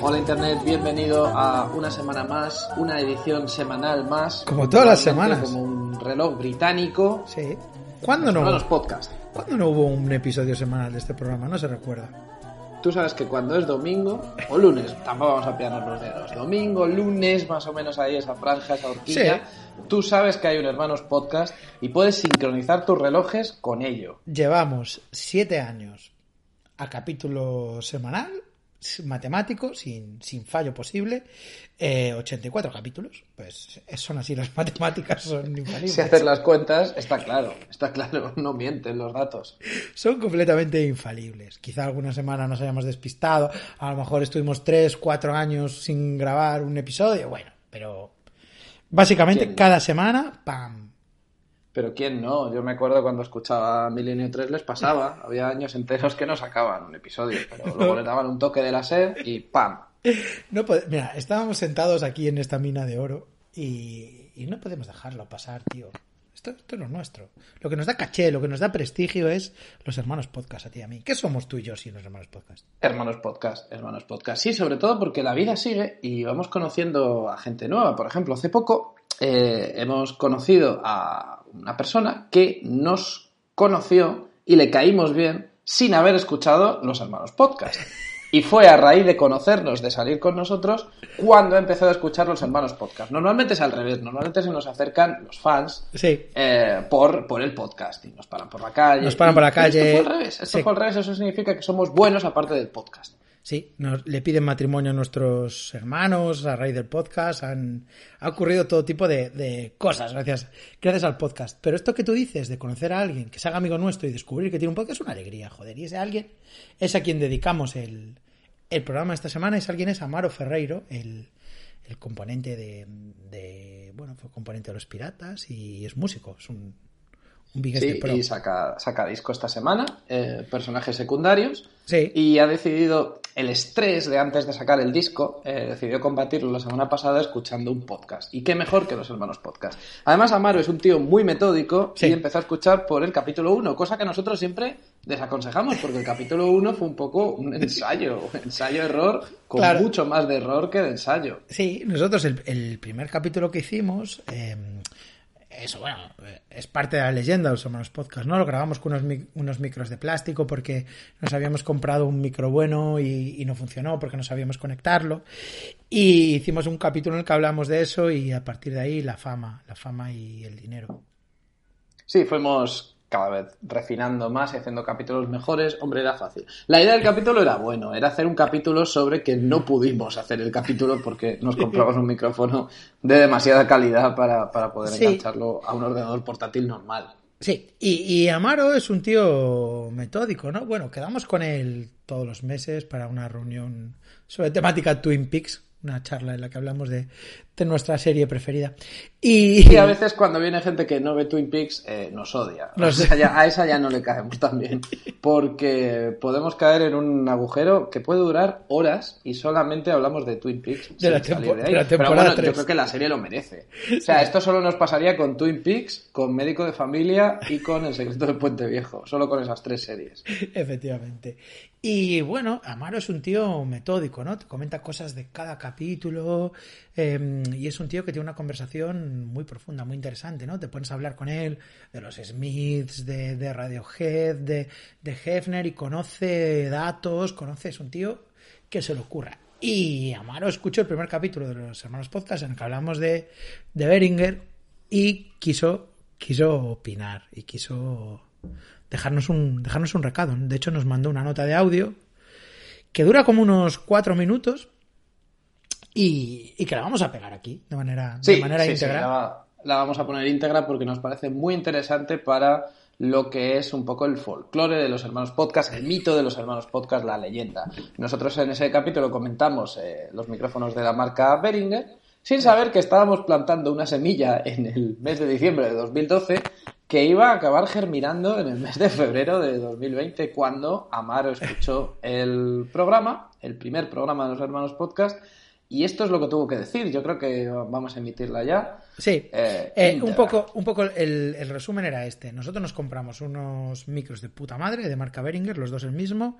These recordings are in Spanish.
Hola Internet, bienvenido a una semana más, una edición semanal más. Como todas las semanas. Como un reloj británico. Sí. ¿Cuándo no? los podcasts. ¿Cuándo no hubo un episodio semanal de este programa? No se recuerda. Tú sabes que cuando es domingo o lunes, tampoco vamos a pillarnos los dedos. Domingo, lunes, más o menos ahí esa franja, esa horquilla. Tú sabes que hay un Hermanos Podcast y puedes sincronizar tus relojes con ello. Llevamos siete años a capítulo semanal matemático, sin, sin fallo posible, 84 eh, capítulos. Pues son así, las matemáticas son infalibles. Si haces las cuentas, está claro, está claro, no mienten los datos. Son completamente infalibles. Quizá alguna semana nos hayamos despistado, a lo mejor estuvimos 3, 4 años sin grabar un episodio, bueno, pero básicamente cada semana, ¡pam! Pero ¿quién no? Yo me acuerdo cuando escuchaba Milenio 3 les pasaba. Había años enteros que no sacaban un episodio, pero luego le daban un toque de la sed y ¡pam! No Mira, estábamos sentados aquí en esta mina de oro y, no podemos dejarlo pasar, tío. Esto, esto es lo nuestro. Lo que nos da caché, lo que nos da prestigio es los hermanos podcast a ti y a mí. ¿Qué somos tú y yo sin los hermanos podcast? Hermanos podcast, hermanos podcast. Sí, sobre todo porque la vida sigue y vamos conociendo a gente nueva. Por ejemplo, hace poco eh, hemos conocido a una persona que nos conoció y le caímos bien sin haber escuchado los hermanos podcast. Y fue a raíz de conocernos, de salir con nosotros, cuando empezó a escuchar los hermanos podcast. Normalmente es al revés, normalmente se nos acercan los fans eh, por, por el podcast y nos paran por la calle. Nos paran por la calle. Esto fue al revés, esto fue al revés, eso significa que somos buenos aparte del podcast. Sí, nos, le piden matrimonio a nuestros hermanos a raíz del podcast. Han, ha ocurrido todo tipo de, cosas gracias, gracias al podcast. Pero esto que tú dices de conocer a alguien que se haga amigo nuestro y descubrir que tiene un podcast es una alegría, joder. Y ese alguien es a quien dedicamos el, el programa esta semana. Es alguien es Amaro Ferreiro, el, el componente de, de, Bueno, fue componente de Los Piratas y es músico. Es un, sí, y saca, saca disco esta semana, eh, personajes secundarios. Sí. Y ha decidido, el estrés de antes de sacar el disco, eh, decidió combatirlo la semana pasada escuchando un podcast. Y qué mejor que los hermanos podcast. Además, Amaro es un tío muy metódico y empezó a escuchar por el capítulo 1, cosa que nosotros siempre desaconsejamos, porque el capítulo 1 fue un poco un ensayo, un ensayo-error, con mucho más de error que de ensayo. Sí, nosotros el, primer capítulo que hicimos... Eh, eso, bueno, es parte de la leyenda de los hermanos podcast, ¿no? Lo grabamos con unos, unos micros de plástico porque nos habíamos comprado un micro bueno y, no funcionó porque no sabíamos conectarlo. Y hicimos un capítulo en el que hablamos de eso y a partir de ahí la fama, la fama y el dinero. Sí, fuimos cada vez refinando más y haciendo capítulos mejores, hombre, era fácil. La idea del capítulo era bueno, era hacer un capítulo sobre que no pudimos hacer el capítulo porque nos compramos un micrófono de demasiada calidad para, poder engancharlo a un ordenador portátil normal. Sí, y, y, Amaro es un tío metódico, ¿no? Bueno, quedamos con él todos los meses para una reunión sobre temática Twin Peaks, una charla en la que hablamos de, de nuestra serie preferida. Y... a veces cuando viene gente que no ve Twin Peaks eh, nos odia. a esa ya no le caemos tan bien. Porque podemos caer en un agujero que puede durar horas y solamente hablamos de Twin Peaks. De la, Pero bueno, yo creo que la serie lo merece. O sea, esto solo nos pasaría con Twin Peaks, con Médico de Familia y con El secreto del Puente Viejo. Solo con esas tres series. Efectivamente. Y bueno, Amaro es un tío metódico, ¿no? Te comenta cosas de cada capítulo. Eh, y es un tío que tiene una conversación muy profunda, muy interesante, ¿no? Te pones a hablar con él de los Smiths, de, Radiohead, de, de Hefner y conoce datos, conoce, es un tío que se le ocurra. Y Amaro escuchó el primer capítulo de los Hermanos Podcast en el que hablamos de, de Beringer y quiso, quiso opinar y quiso dejarnos un, dejarnos un recado. De hecho, nos mandó una nota de audio que dura como unos cuatro minutos y, que la vamos a pegar aquí de manera, de manera íntegra. la, vamos a poner íntegra porque nos parece muy interesante para lo que es un poco el folclore de los hermanos podcast, el mito de los hermanos podcast, la leyenda. Nosotros en ese capítulo comentamos eh, los micrófonos de la marca Behringer, sin saber que estábamos plantando una semilla en el mes de diciembre de 2012 que iba a acabar germinando en el mes de febrero de 2020 cuando Amaro escuchó el programa, el primer programa de los hermanos podcast, y esto es lo que tuvo que decir. Yo creo que vamos a emitirla ya. Sí, eh, eh, un poco, un poco el, resumen era este. Nosotros nos compramos unos micros de puta madre de marca Behringer, los dos el mismo.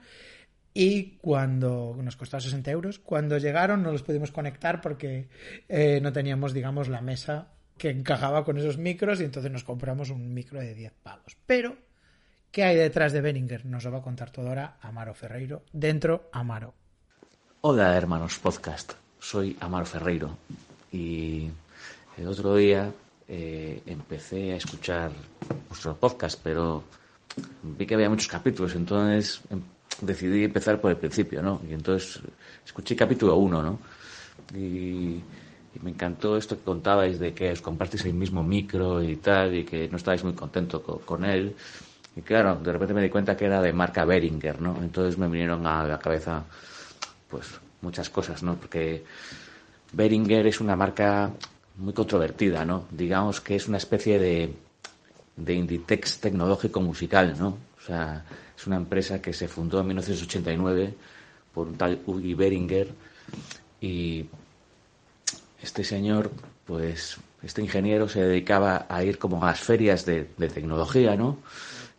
Y cuando nos costaba 60 euros, cuando llegaron no los pudimos conectar porque eh, no teníamos, digamos, la mesa que encajaba con esos micros y entonces nos compramos un micro de 10 pavos. Pero, ¿qué hay detrás de Behringer? Nos lo va a contar todo ahora Amaro Ferreiro. Dentro, Amaro. Hola, hermanos podcast soy Amaro Ferreiro y el otro día eh, empecé a escuchar vuestro podcast, pero vi que había muchos capítulos, entonces em, decidí empezar por el principio, ¿no? Y entonces escuché capítulo uno, ¿no? Y, me encantó esto que contabais de que os compartís el mismo micro y tal, y que no estáis muy contentos con, él. Y claro, de repente me di cuenta que era de marca Behringer, ¿no? Entonces me vinieron a la cabeza, pues, muchas cosas, ¿no? Porque Behringer es una marca muy controvertida, ¿no? Digamos que es una especie de, de Inditex tecnológico musical, ¿no? O sea, es una empresa que se fundó en 1989 por un tal Ugi Behringer y este señor, pues, este ingeniero se dedicaba a ir como a las ferias de, de tecnología, ¿no?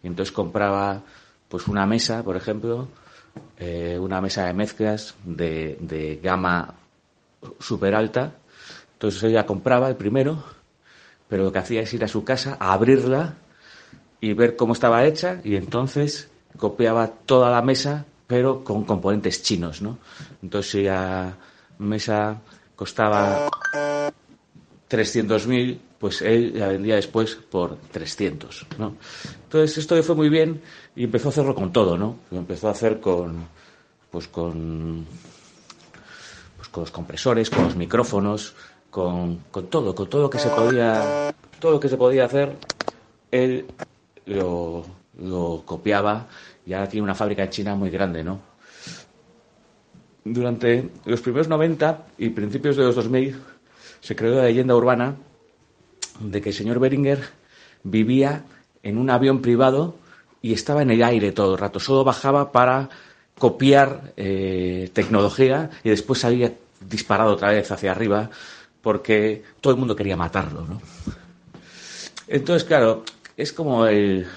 Y entonces compraba, pues, una mesa, por ejemplo, eh, una mesa de mezclas de, gama super alta. Entonces ella compraba el primero, pero lo que hacía es ir a su casa a abrirla y ver cómo estaba hecha y entonces copiaba toda la mesa, pero con componentes chinos, ¿no? Entonces la mesa costaba 300.000, pues él la vendía después por 300, ¿no? Entonces esto le fue muy bien y empezó a hacerlo con todo, ¿no? Lo empezó a hacer con, pues con, pues con los compresores, con los micrófonos, con, con todo, con todo lo que se podía, todo lo que se podía hacer, él lo, lo copiaba y ahora tiene una fábrica en China muy grande, ¿no? Durante los primeros 90 y principios de los 2000 se creó la leyenda urbana de que el señor Beringer vivía en un avión privado y estaba en el aire todo el rato. Solo bajaba para copiar eh, tecnología y después había disparado otra vez hacia arriba porque todo el mundo quería matarlo, ¿no? Entonces, claro, es como el...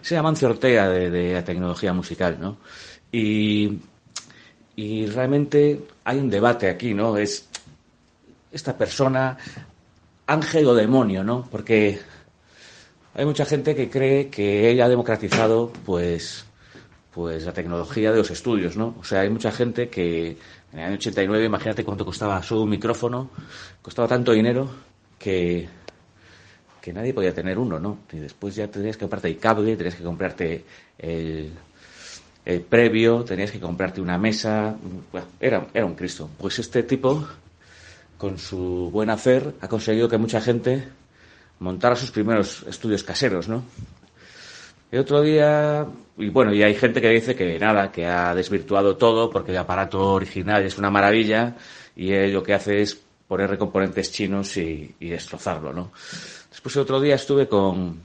Se llama Ortega de, de, la tecnología musical, ¿no? Y, y realmente hay un debate aquí, ¿no? Es esta persona ángel o demonio, ¿no? Porque hay mucha gente que cree que ella ha democratizado, pues, pues la tecnología de los estudios, ¿no? O sea, hay mucha gente que en el año 89, imagínate cuánto costaba su micrófono, costaba tanto dinero que, que nadie podía tener uno, ¿no? Y después ya tenías que comprarte el cable, tenías que comprarte el, previo, tenías que comprarte una mesa, era, era un Cristo. Pues este tipo con su buen hacer, ha conseguido que mucha gente montara sus primeros estudios caseros, ¿no? El otro día, y bueno, y hay gente que dice que nada, que ha desvirtuado todo porque el aparato original es una maravilla y lo que hace es poner componentes chinos y, destrozarlo, ¿no? Después el otro día estuve con,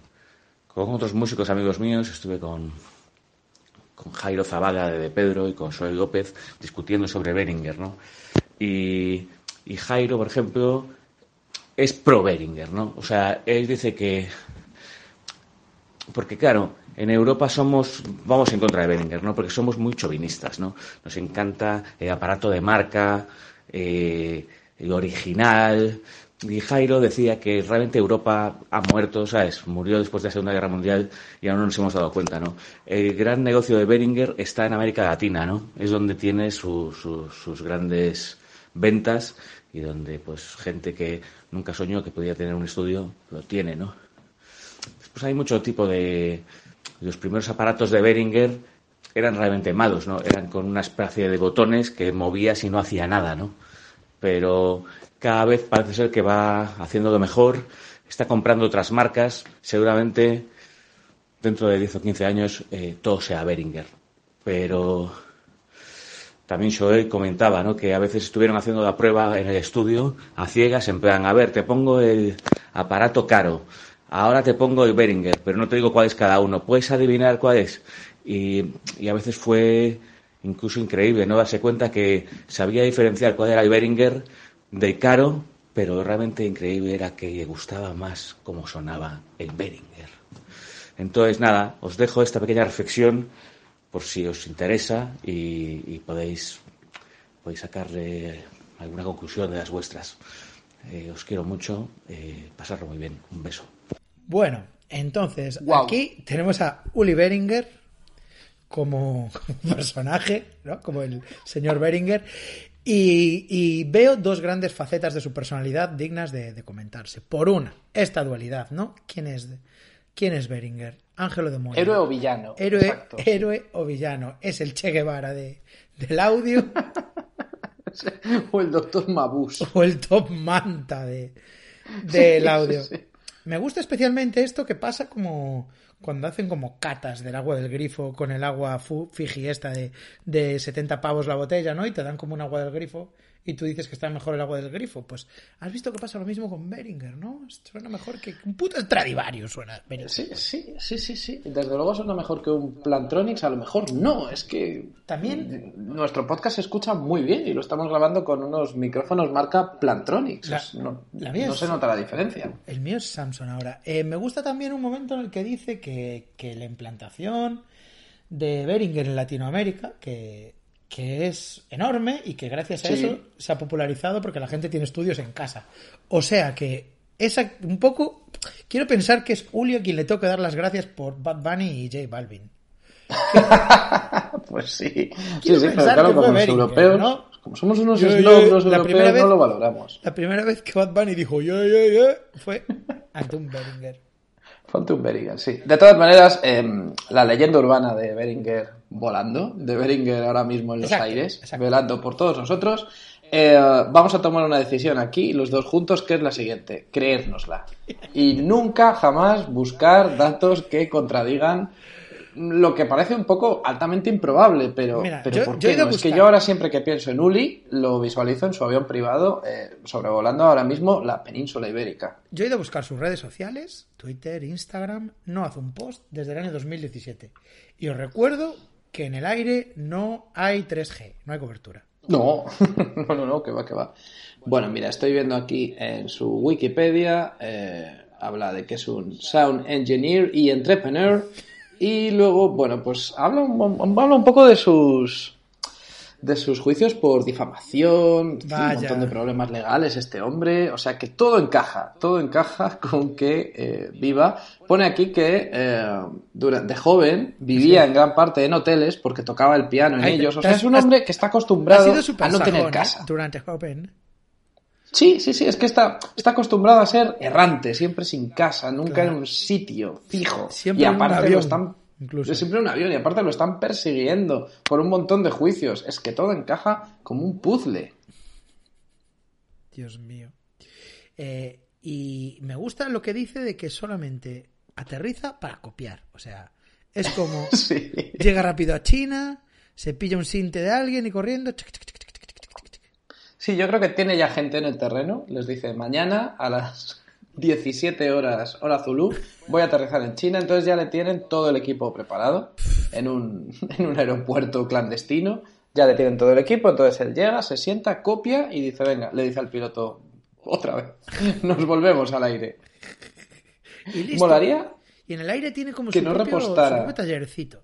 con otros músicos amigos míos, estuve con, con Jairo Zavala de, Pedro y con Soel López discutiendo sobre Beringer, ¿no? Y y Jairo, por ejemplo, es pro Beringer, ¿no? O sea, él dice que. Porque, claro, en Europa somos. Vamos en contra de Beringer, ¿no? Porque somos muy chauvinistas, ¿no? Nos encanta el aparato de marca, eh, el original. Y Jairo decía que realmente Europa ha muerto, ¿sabes? Murió después de la Segunda Guerra Mundial y aún no nos hemos dado cuenta, ¿no? El gran negocio de Beringer está en América Latina, ¿no? Es donde tiene sus grandes ventas y donde pues gente que nunca soñó que podía tener un estudio lo tiene, ¿no? Pues hay mucho tipo de los primeros aparatos de Behringer eran realmente malos, ¿no? Eran con una especie de botones que movías y no hacía nada, ¿no? Pero cada vez parece ser que va haciéndolo mejor, está comprando otras marcas, seguramente dentro de 10 o 15 años eh, todo sea Beringer. Pero también Joel comentaba ¿no? que a veces estuvieron haciendo la prueba en el estudio a ciegas, en plan, a ver, te pongo el aparato caro, ahora te pongo el Beringer, pero no te digo cuál es cada uno, puedes adivinar cuál es. Y, y a veces fue incluso increíble, ¿no? Darse cuenta que sabía diferenciar cuál era el Beringer del caro, pero realmente increíble era que le gustaba más cómo sonaba el Beringer. Entonces, nada, os dejo esta pequeña reflexión por si os interesa y, y podéis, podéis sacarle alguna conclusión de las vuestras. Eh, os quiero mucho, eh, pasarlo muy bien. Un beso. Bueno, entonces aquí tenemos a Uli Beringer como personaje, ¿no? Como el señor Beringer. Y, y veo dos grandes facetas de su personalidad dignas de, de comentarse. Por una, esta dualidad, ¿no? ¿Quién es, quién es Beringer? Ángelo de Moya. Héroe o villano. Héroe, Exacto. héroe o villano. Es el Che Guevara de, del audio O el doctor Mabus. o el top manta de, del audio. sí, sí. Me gusta especialmente esto que pasa como cuando hacen como catas del agua del grifo con el agua Fiji esta de, de 70 pavos la botella, ¿no? Y te dan como un agua del grifo y tú dices que está mejor el agua del grifo. Pues has visto que pasa lo mismo con Beringer, ¿no? Suena mejor que un puto Stradivario suena. Beringer. Sí, sí, sí, sí, sí. Desde luego suena mejor que un Plantronics, a lo mejor no, es que También- nuestro podcast se escucha muy bien y lo estamos grabando con unos micrófonos marca Plantronics. La- no la mía no es- se nota la diferencia. El mío es Samsung ahora. Eh, me gusta también un momento en el que dice que, que la implantación de Beringer en Latinoamérica, que, que es enorme y que gracias a Sí. eso se ha popularizado porque la gente tiene estudios en casa. O sea que esa un poco quiero pensar que es Julio quien le toca dar las gracias por Bad Bunny y J Balvin. Pues sí, sí, Quiero sí, pero pensar claro, como los europeos, ¿no? como somos unos Yo- yo- snobs los la europeos, vez- no lo valoramos. La primera vez que Bad Bunny dijo yo, yo, yo, fue ante un Ponte un Beringer, sí. De todas maneras, em, la leyenda urbana de Beringer volando, de Beringer ahora mismo en los Exacto, aires, exacto. velando por todos nosotros, eh, vamos a tomar una decisión aquí, los dos juntos, que es la siguiente, creérnosla. Y nunca, jamás buscar datos que contradigan lo que parece un poco altamente improbable, pero, Mira, pero yo- ¿por qué no? Es que yo ahora siempre que pienso en Uli, lo visualizo en su avión privado, eh, sobrevolando ahora mismo la península ibérica. Yo he ido a buscar sus redes sociales, Twitter, Instagram, no hace un post desde el año 2017. Y os recuerdo que en el aire no hay 3G, no hay cobertura. No, no, no, no, que va, que va. Bueno, mira, estoy viendo aquí en su Wikipedia, eh, habla de que es un sound engineer y entrepreneur, y luego, bueno, pues habla un, habla un poco de sus de sus juicios por difamación, Vaya. un montón de problemas legales este hombre, o sea que todo encaja, todo encaja con que eh, viva. Pone aquí que eh, dura- de joven vivía en gran parte en hoteles porque tocaba el piano en Ay, ellos, o sea, has- es un has- hombre que está acostumbrado a no tener sajón, ¿eh? casa. durante Open. Sí, sí, sí, es que está, está acostumbrado a ser errante, siempre sin casa, nunca Claro. en un sitio fijo. Siempre y en un aparte avión, lo están incluso. siempre en un avión y aparte lo están persiguiendo por un montón de juicios. Es que todo encaja como un puzzle. Dios mío. Eh, y me gusta lo que dice de que solamente aterriza para copiar. O sea, es como Sí. llega rápido a China, se pilla un sinte de alguien y corriendo. chic, Sí, yo creo que tiene ya gente en el terreno. Les dice, mañana a las 17 horas, hora Zulu, voy a aterrizar en China. Entonces ya le tienen todo el equipo preparado en un, en un aeropuerto clandestino. Ya le tienen todo el equipo. Entonces él llega, se sienta, copia y dice, venga, le dice al piloto, otra vez, nos volvemos al aire. Y listo. Molaría Y en el aire tiene como que su, no propio, repostara. su propio tallercito.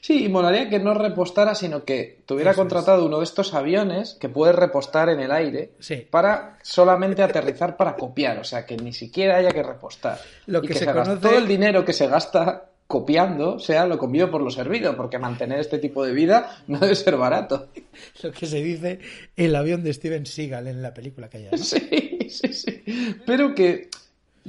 Sí, y molaría que no repostara, sino que tuviera Eso es. contratado uno de estos aviones que puede repostar en el aire Sí. para solamente aterrizar para copiar, o sea, que ni siquiera haya que repostar. Lo y que se conoce- todo el dinero que se gasta copiando sea lo comido por lo servido, porque mantener este tipo de vida no debe ser barato. Lo que se dice el avión de Steven Seagal en la película que hay. ¿no? Sí, sí, sí. Pero que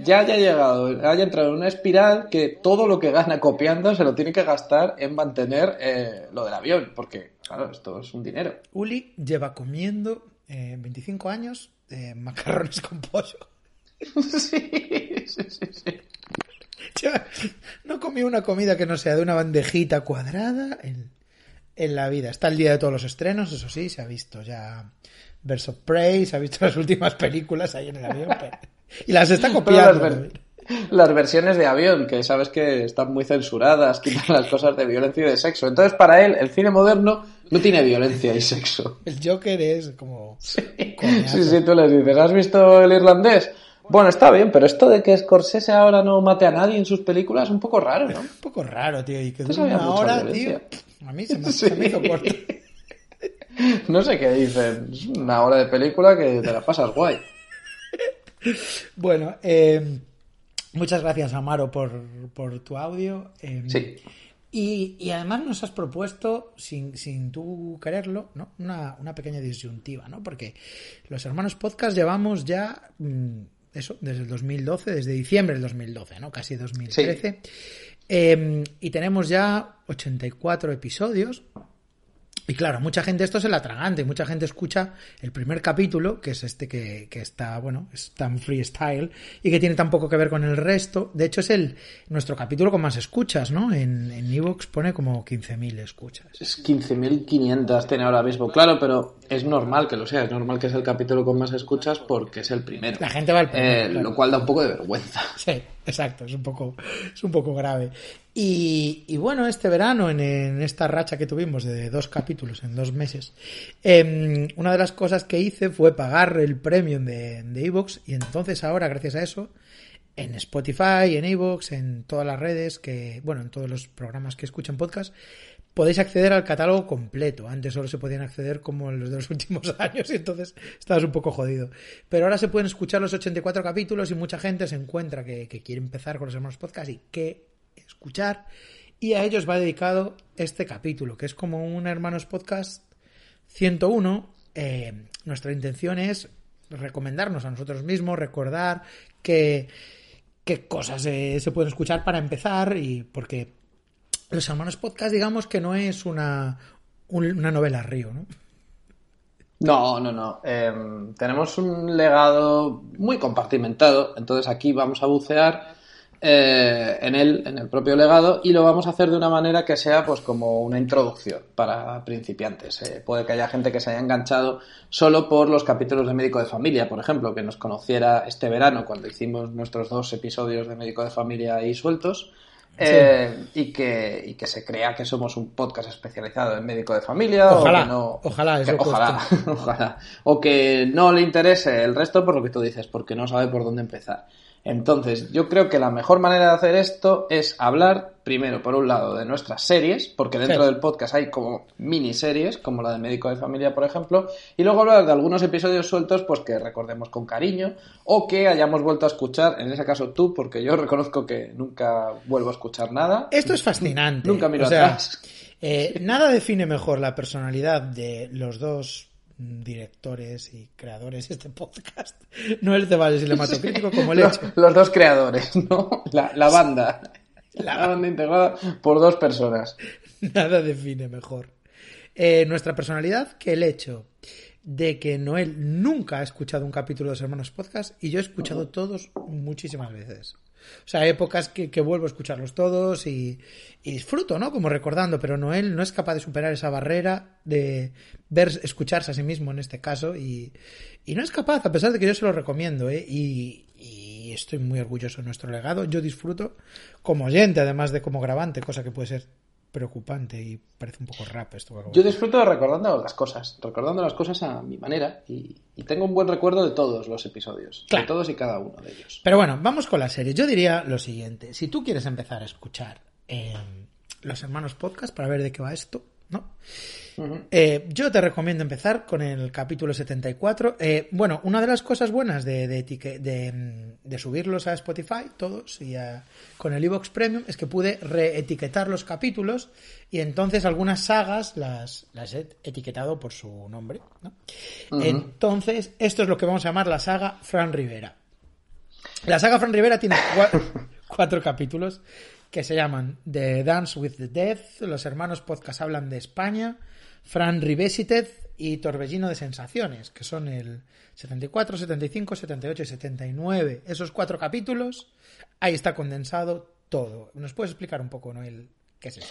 ya haya llegado, haya entrado en una espiral que todo lo que gana copiando se lo tiene que gastar en mantener eh, lo del avión, porque, claro, esto es un dinero. Uli lleva comiendo eh, 25 años eh, macarrones con pollo. Sí, sí, sí, sí. Yo no comí una comida que no sea de una bandejita cuadrada en, en la vida. Está el día de todos los estrenos, eso sí, se ha visto ya of Prey, se ha visto las últimas películas ahí en el avión. pero- Y las está copiando. las, ver- las versiones de avión, que sabes que están muy censuradas, quitan las cosas de violencia y de sexo. Entonces, para él, el cine moderno no tiene violencia y sexo. El Joker es como... Sí, sí, tú les dices, ¿has visto el irlandés? Bueno, está bien, pero esto de que Scorsese ahora no mate a nadie en sus películas es un poco raro, ¿no? Un poco raro, tío. Y que había una hora, violencia. tío. A mí se me, Sí. se me hizo corto. No sé qué dicen. Es una hora de película que te la pasas guay. Bueno, eh, muchas gracias, Amaro, por, por tu audio. eh, Sí. Y, y además nos has propuesto, sin, sin tú quererlo, ¿no? una, una pequeña disyuntiva, ¿no? Porque los hermanos podcast llevamos ya, mm, eso, desde el 2012, desde diciembre del 2012, ¿no? Casi 2013. Eh, y tenemos ya 84 episodios. Y claro, mucha gente esto es el atragante, mucha gente escucha el primer capítulo, que es este que, que está, bueno, es tan freestyle y que tiene tan poco que ver con el resto. De hecho, es el nuestro capítulo con más escuchas, ¿no? En en Evox pone como 15.000 escuchas. Es 15.500 tiene ahora mismo, claro, pero es normal que lo sea. Es normal que es el capítulo con más escuchas porque es el primero. La gente va al primero, Eh, claro. Lo cual da un poco de vergüenza. Sí, exacto, es un poco, es un poco grave. Y, bueno, este verano, en, en esta racha que tuvimos de dos capítulos en dos meses, em, una de las cosas que hice fue pagar el premium de de Evox y entonces ahora, gracias a eso, en Spotify, en Evox, en todas las redes, que bueno, en todos los programas que escuchan podcast, podéis acceder al catálogo completo. Antes solo se podían acceder como los de los últimos años y entonces estabas un poco jodido. Pero ahora se pueden escuchar los 84 capítulos y mucha gente se encuentra que, quiere empezar con los hermanos podcast y que escuchar. Y a ellos va dedicado este capítulo, que es como un hermanos podcast 101. Eh, nuestra intención es recomendarnos a nosotros mismos, recordar que qué cosas eh, se pueden escuchar para empezar y porque los hermanos podcast digamos que no es una un- una novela río, ¿no? No, no, no. Em, tenemos un legado muy compartimentado, entonces aquí vamos a bucear eh, en él, en el propio legado, y lo vamos a hacer de una manera que sea pues como una introducción para principiantes. Eh, puede que haya gente que se haya enganchado solo por los capítulos de Médico de Familia, por ejemplo, que nos conociera este verano cuando hicimos nuestros dos episodios de Médico de Familia ahí sueltos. Eh, y, que, y que se crea que somos un podcast especializado en médico de familia Ojalá, o que no, ojalá, que- ojalá, ojalá. O que no le interese el resto por lo que tú dices, porque no sabe por dónde empezar. Entonces, yo creo que la mejor manera de hacer esto es hablar, primero, por un lado, de nuestras series, porque dentro Sí. del podcast hay como miniseries, como la de Médico de Familia, por ejemplo, y luego hablar de algunos episodios sueltos, pues que recordemos con cariño, o que hayamos vuelto a escuchar, en ese caso tú, porque yo reconozco que nunca vuelvo a escuchar nada. Esto es fascinante. Nunca miro O sea, atrás. eh, nada define mejor la personalidad de los dos directores y creadores de este podcast. No el debate cinematográfico como el hecho. los dos creadores, ¿no? La, la banda. La banda integrada por dos personas. Nada define mejor eh, nuestra personalidad que el hecho de que Noel nunca ha escuchado un capítulo de los Hermanos Podcast y yo he escuchado todos muchísimas veces. O sea, épocas que, vuelvo a escucharlos todos y, y disfruto, ¿no? Como recordando, pero Noel no es capaz de superar esa barrera de ver, escucharse a sí mismo en este caso y, y no es capaz, a pesar de que yo se lo recomiendo, ¿eh? Y, y estoy muy orgulloso de nuestro legado. Yo disfruto como oyente, además de como grabante, cosa que puede ser preocupante y parece un poco rap esto. que Yo disfruto recordando las cosas, recordando las cosas a mi manera y, y tengo un buen recuerdo de todos los episodios, Claro. de todos y cada uno de ellos. Pero bueno, vamos con la serie. Yo diría lo siguiente. Si tú quieres empezar a escuchar eh, Los Hermanos Podcast para ver de qué va esto, ¿no? Eh, yo te recomiendo empezar con el capítulo 74. Eh, bueno, una de las cosas buenas de, de, etique- de, mm, de subirlos a Spotify, todos, y a- con el iVoox Premium, es que pude reetiquetar los capítulos y entonces algunas sagas las, las he etiquetado por su nombre. ¿no? Entonces, esto es lo que vamos a llamar la saga Fran Rivera. La saga Fran Rivera tiene cua- cuatro capítulos que se llaman The Dance with the Dead, Los Hermanos Podcast hablan de España, Fran Revisited y Torbellino de Sensaciones, que son el 74, 75, 78 y 79. Esos cuatro capítulos, ahí está condensado todo. ¿Nos puedes explicar un poco, Noel, qué es eso?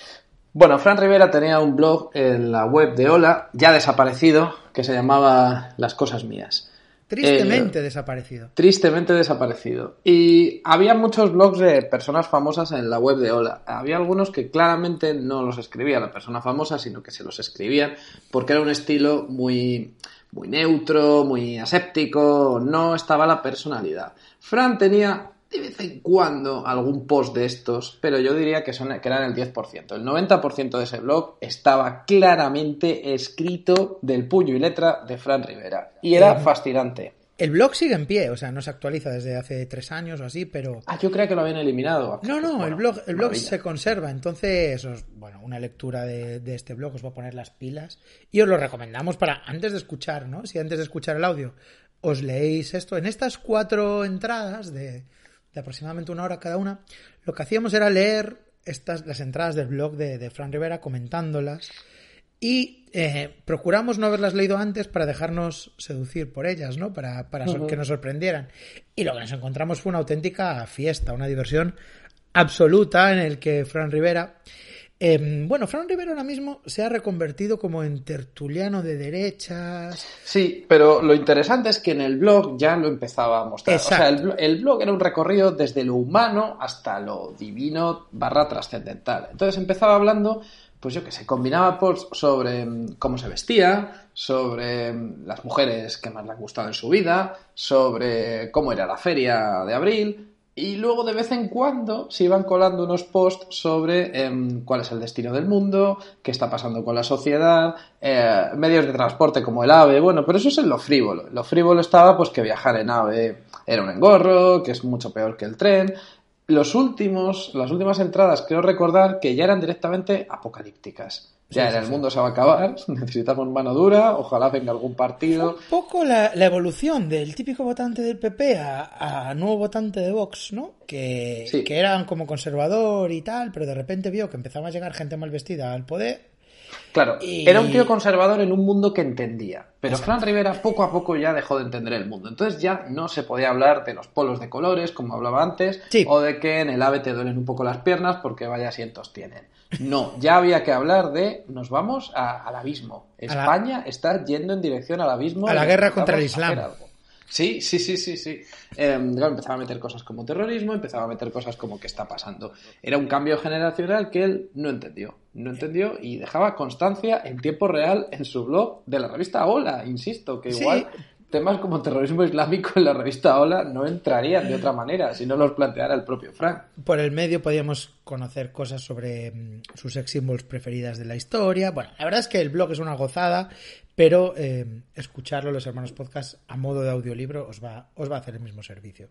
Bueno, Fran Rivera tenía un blog en la web de Hola, ya desaparecido, que se llamaba Las Cosas Mías. Tristemente eh, desaparecido. Tristemente desaparecido. Y había muchos blogs de personas famosas en la web de Hola. Había algunos que claramente no los escribía la persona famosa, sino que se los escribían porque era un estilo muy, muy neutro, muy aséptico, no estaba la personalidad. Fran tenía de vez en cuando algún post de estos, pero yo diría que, son, que eran el 10%. El 90% de ese blog estaba claramente escrito del puño y letra de Fran Rivera. Y era fascinante. El blog sigue en pie, o sea, no se actualiza desde hace tres años o así, pero... Ah, yo creía que lo habían eliminado. No, no, el blog, el blog se conserva, entonces, bueno, una lectura de, de, este blog os va a poner las pilas y os lo recomendamos para, antes de escuchar, ¿no? Si antes de escuchar el audio os leéis esto, en estas cuatro entradas de, de aproximadamente una hora cada una, lo que hacíamos era leer estas, las entradas del blog de, Fran Rivera comentándolas y eh, procuramos no haberlas leído antes para dejarnos seducir por ellas, ¿no? Para, para que nos sorprendieran. Y lo que nos encontramos fue una auténtica fiesta, una diversión absoluta en el que Fran Rivera Em, bueno, Fran Rivero ahora mismo se ha reconvertido como en tertuliano de derechas. Sí, pero lo interesante es que en el blog ya lo empezaba a mostrar. O sea, el, blog era un recorrido desde lo humano hasta lo divino barra trascendental. Entonces empezaba hablando, pues yo que sé, combinaba posts sobre em, cómo se vestía, sobre em, las mujeres que más le han gustado en su vida, sobre cómo era la feria de abril, y luego de vez en cuando se iban colando unos posts sobre em, cuál es el destino del mundo, qué está pasando con la sociedad, eh, medios de transporte como el AVE, bueno, pero eso es en lo frívolo. lo frívolo estaba pues que viajar en AVE era un engorro, que es mucho peor que el tren. Los últimos, las últimas entradas creo recordar que ya eran directamente apocalípticas. Ya, en el mundo se va a acabar, necesitamos mano dura, ojalá venga algún partido. Un poco la, evolución del típico votante del PP a, nuevo votante de Vox, ¿no? Que, que eran como conservador y tal, pero de repente vio que empezaba a llegar gente mal vestida al poder. Claro, era un tío conservador en un mundo que entendía, pero Fran Rivera poco a poco ya dejó de entender el mundo. Entonces ya no se podía hablar de los polos de colores, como hablaba antes, o de que en el AVE te duelen un poco las piernas porque vaya asientos tienen. No, ya había que hablar de nos vamos al abismo. España está yendo en dirección al abismo. A la guerra contra el Islam. Sí, sí, sí, sí, sí. Em, empezaba a meter cosas como terrorismo, empezaba a meter cosas como qué está pasando. Era un cambio generacional que él no entendió. No entendió y dejaba constancia en tiempo real en su blog de la revista Hola, insisto, que igual temas como terrorismo islámico en la revista Hola no entrarían de otra manera si no los planteara el propio Frank. Por el medio podíamos conocer cosas sobre mm, sus sex symbols preferidas de la historia. Bueno, la verdad es que el blog es una gozada, pero eh, escucharlo los hermanos podcast a modo de audiolibro os va, os va a hacer el mismo servicio.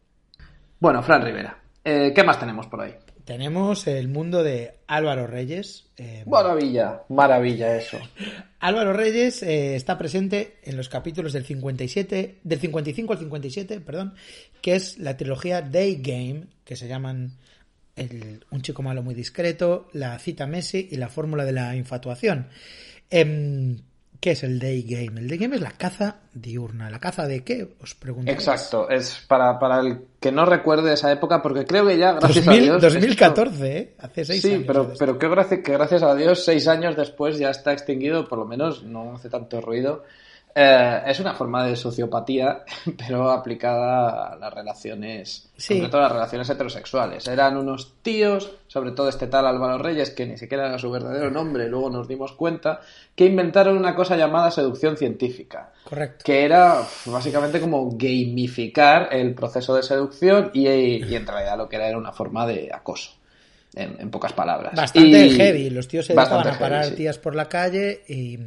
Bueno, Fran Rivera, eh, ¿qué más tenemos por ahí? Tenemos el mundo de Álvaro Reyes. Eh, maravilla, maravilla eso. Álvaro Reyes eh, está presente en los capítulos del 57, del 55 al 57, perdón, que es la trilogía Day Game, que se llaman Un chico malo muy discreto, La cita Messi y La fórmula de la infatuación. Em, ¿Qué es el day game? El day game es la caza diurna. ¿La caza de qué? Os pregunto. Exacto, es para, para el que no recuerde esa época, porque creo que ya, gracias a Dios. 2014, ¿eh? Hace seis años. Sí, pero, pero que, gracias, que gracias a Dios, seis años después ya está extinguido, por lo menos no hace tanto ruido. Eh, es una forma de sociopatía, pero aplicada a las relaciones, sobre todo a las relaciones heterosexuales. Eran unos tíos, sobre todo este tal Álvaro Reyes, que ni siquiera era su verdadero nombre, luego nos dimos cuenta, que inventaron una cosa llamada seducción científica. Correcto. Que era básicamente como gamificar el proceso de seducción y, en realidad lo que era era una forma de acoso. En, pocas palabras. Bastante heavy. Los tíos se dejaban a parar tías por la calle y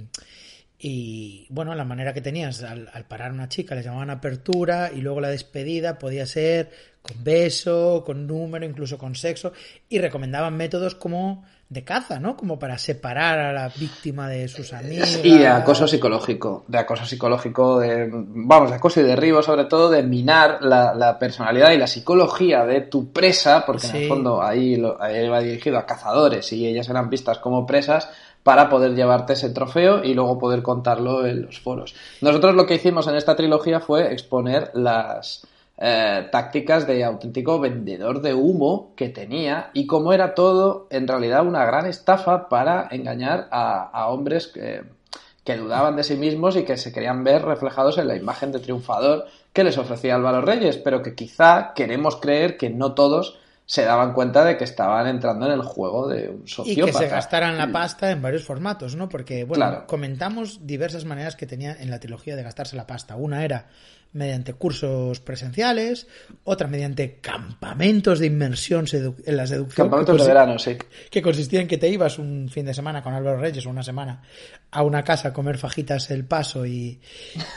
y bueno, la manera que tenías al, parar a una chica le llamaban apertura y luego la despedida podía ser con beso, con número, incluso con sexo. Y recomendaban métodos como de caza, ¿no? Como para separar a la víctima de sus amigos. Y de acoso psicológico, de acoso psicológico, de, vamos, de acoso y derribo, sobre todo de minar la, personalidad y la psicología de tu presa, porque en el fondo ahí, lo, ahí va dirigido a cazadores y ellas eran vistas como presas para poder llevarte ese trofeo y luego poder contarlo en los foros. Nosotros lo que hicimos en esta trilogía fue exponer las, eh, tácticas de auténtico vendedor de humo que tenía y cómo era todo en realidad una gran estafa para engañar a, hombres que, que dudaban de sí mismos y que se querían ver reflejados en la imagen de triunfador que les ofrecía Álvaro Reyes, pero que quizá queremos creer que no todos se daban cuenta de que estaban entrando en el juego de un sociópata. Y que se gastaran la pasta en varios formatos, ¿no? Porque, bueno, comentamos diversas maneras que tenía en la trilogía de gastarse la pasta. Una era mediante cursos presenciales, otra mediante campamentos de inmersión en la seducción. Campamentos de verano, sí. Que consistía en que te ibas un fin de semana con Álvaro Reyes o una semana a una casa a comer fajitas el paso y,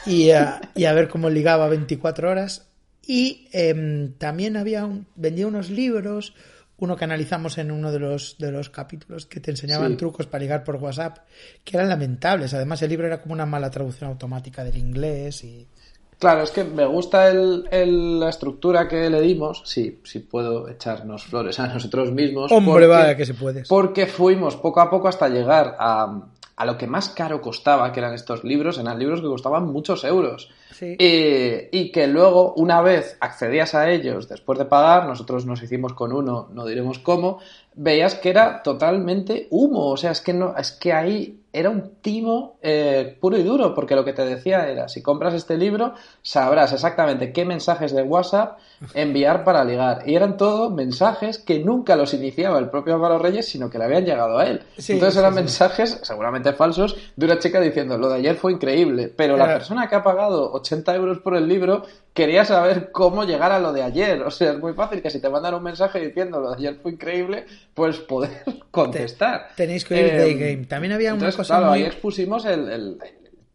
y, a, y a ver cómo ligaba 24 horas y em, también había vendía unos libros, uno que analizamos en uno de los, de los capítulos que te enseñaban trucos para ligar por WhatsApp, que eran lamentables. Además, el libro era como una mala traducción automática del inglés y... Claro, es que me gusta el, la estructura que le dimos. Sí, sí puedo echarnos flores a nosotros mismos. Hombre, vaya que se puede. Porque fuimos poco a poco hasta llegar a, a lo que más caro costaba, que eran estos libros, eran libros que costaban muchos euros. Y, que luego, una vez accedías a ellos después de pagar, nosotros nos hicimos con uno, no diremos cómo, veías que era totalmente humo. O sea, es que no, es que ahí era un timo eh, puro y duro, porque lo que te decía era, si compras este libro, sabrás exactamente qué mensajes de WhatsApp enviar para ligar. Y eran todos mensajes que nunca los iniciaba el propio Álvaro Reyes, sino que le habían llegado a él. Entonces eran mensajes, seguramente falsos, de una chica diciendo, lo de ayer fue increíble, pero la persona que ha pagado 80 euros por el libro quería saber cómo llegar a lo de ayer. O sea, es muy fácil que si te mandan un mensaje diciendo lo de ayer fue increíble, pues poder contestar. tenéis que oír Day em, Game. También había una cosa claro, ahí expusimos el,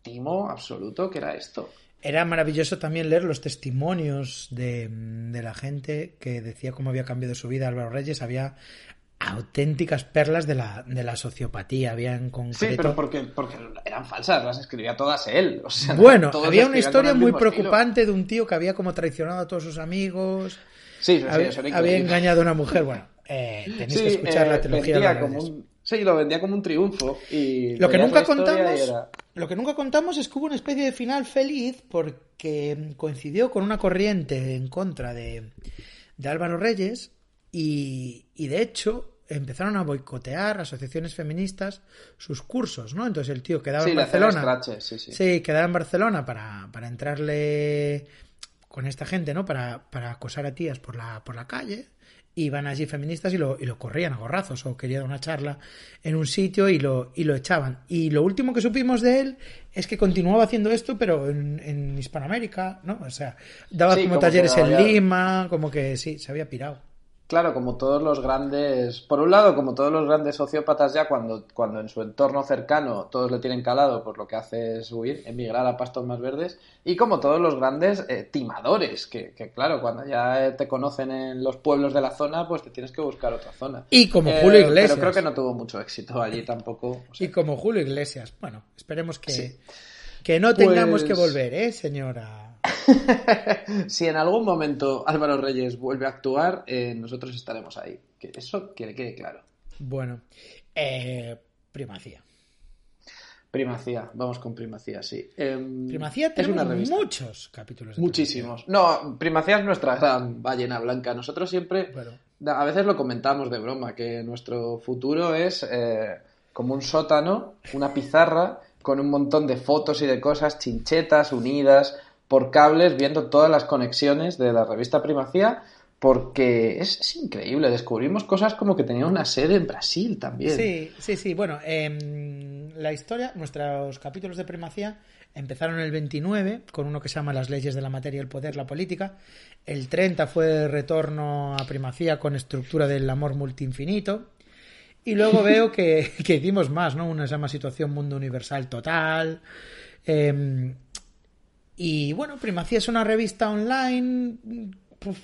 timo absoluto que era esto. Era maravilloso también leer los testimonios de, de, la gente que decía cómo había cambiado su vida Álvaro Reyes. Había auténticas perlas de la, de la sociopatía. Había en concreto... Sí, pero porque, porque eran falsas, las escribía todas él. bueno, había una historia muy preocupante de un tío que había como traicionado a todos sus amigos. Sí, había, había engañado a una mujer. Bueno, eh, tenéis que escuchar la eh, trilogía. Como un, sí, lo vendía como un triunfo. Y lo que nunca contamos. Lo que nunca contamos es que hubo una especie de final feliz porque coincidió con una corriente en contra de, de Álvaro Reyes y, de hecho empezaron a boicotear asociaciones feministas sus cursos, ¿no? Entonces el tío quedaba en Barcelona. sí, sí. sí, quedaba en Barcelona para, para entrarle con esta gente, ¿no? Para, para acosar a tías por la, por la calle iban allí feministas y lo, y lo corrían a gorrazos o querían una charla en un sitio y lo, y lo echaban. Y lo último que supimos de él es que continuaba haciendo esto, pero en, en Hispanoamérica, ¿no? O sea, daba como, talleres en Lima, como que sí, se había pirado. Claro, como todos los grandes, por un lado, como todos los grandes sociópatas ya cuando, cuando en su entorno cercano todos le tienen calado, pues lo que hace es huir, emigrar a pastos más verdes, y como todos los grandes eh, timadores, que, que, claro, cuando ya te conocen en los pueblos de la zona, pues te tienes que buscar otra zona. Y como eh, Julio Iglesias. Pero creo que no tuvo mucho éxito allí tampoco. Y como Julio Iglesias. Bueno, esperemos que, que no tengamos que pues volver, ¿eh, señora? si en algún momento Álvaro Reyes vuelve a actuar, eh, nosotros estaremos ahí. Que eso que quede claro. Bueno, eh, primacía. Primacía, vamos con Primacía, sí. Em, primacía tenemos muchos capítulos. Muchísimos. No, Primacía es nuestra gran ballena blanca. Nosotros siempre, a veces lo comentamos de broma, que nuestro futuro es eh, como un sótano, una pizarra con un montón de fotos y de cosas, chinchetas unidas, por cables viendo todas las conexiones de la revista Primacía porque es, increíble. Descubrimos cosas como que tenía una sede en Brasil también. Sí, sí, sí. Bueno, eh, la historia, nuestros capítulos de Primacía empezaron el 29 con uno que se llama Las leyes de la materia, el poder, la política. El 30 fue retorno a Primacía con estructura del amor multiinfinito. Y luego veo que, que hicimos más, ¿no? Una se llama Situación Mundo Universal Total. Eh, y bueno, Primacía es una revista online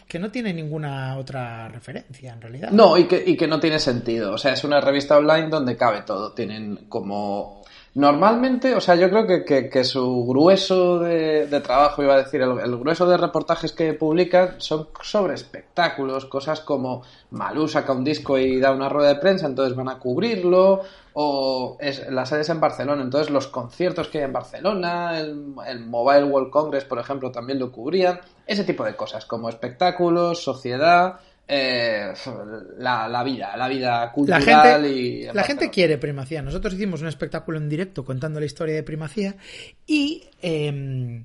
que no tiene ninguna otra referencia en realidad. No, y que, y que no tiene sentido. O sea, es una revista online donde cabe todo. Tienen como Normalmente, o sea, yo creo que, que, su grueso de, trabajo, iba a decir, el, grueso de reportajes que publican son sobre espectáculos, cosas como Malú saca un disco y da una rueda de prensa, entonces van a cubrirlo, o es, la sede es en Barcelona, entonces los conciertos que hay en Barcelona, el, el Mobile World Congress, por ejemplo, también lo cubrían, ese tipo de cosas, como espectáculos, sociedad, eh, la, vida, la vida cultural la gente, y... La gente quiere primacía. Nosotros hicimos un espectáculo en directo contando la historia de primacía y em,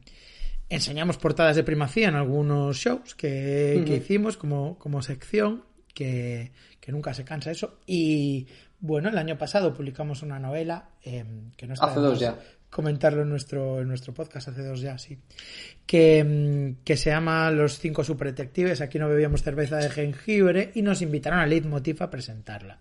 enseñamos portadas de primacía en algunos shows que, hicimos como, como sección, que, nunca se cansa eso. Y bueno, el año pasado publicamos una novela em, que no está... Hace dos ya comentarlo en nuestro, en nuestro podcast hace dos ya, sí. Que, mm, que se llama Los cinco superdetectives. Aquí no bebíamos cerveza de jengibre y nos invitaron a Leitmotiv a presentarla.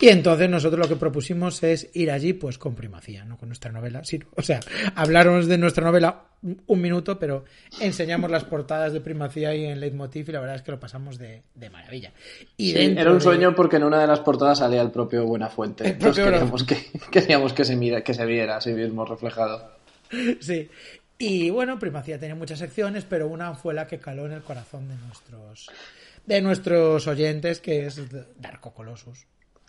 Y entonces nosotros lo que propusimos es ir allí pues con primacía, no con nuestra novela. Sí, o sea, hablaros de nuestra novela un minuto, pero enseñamos las portadas de primacía y en Leitmotiv y la verdad es que lo pasamos de, maravilla. Y era un sueño porque en una de las portadas salía el propio Buenafuente. Entonces queríamos que, queríamos que se, mira, que se viera así mismo reflejado. Sí. Y bueno, Primacía tenía muchas secciones, pero una fue la que caló en el corazón de nuestros de nuestros oyentes, que es Darko Colossus.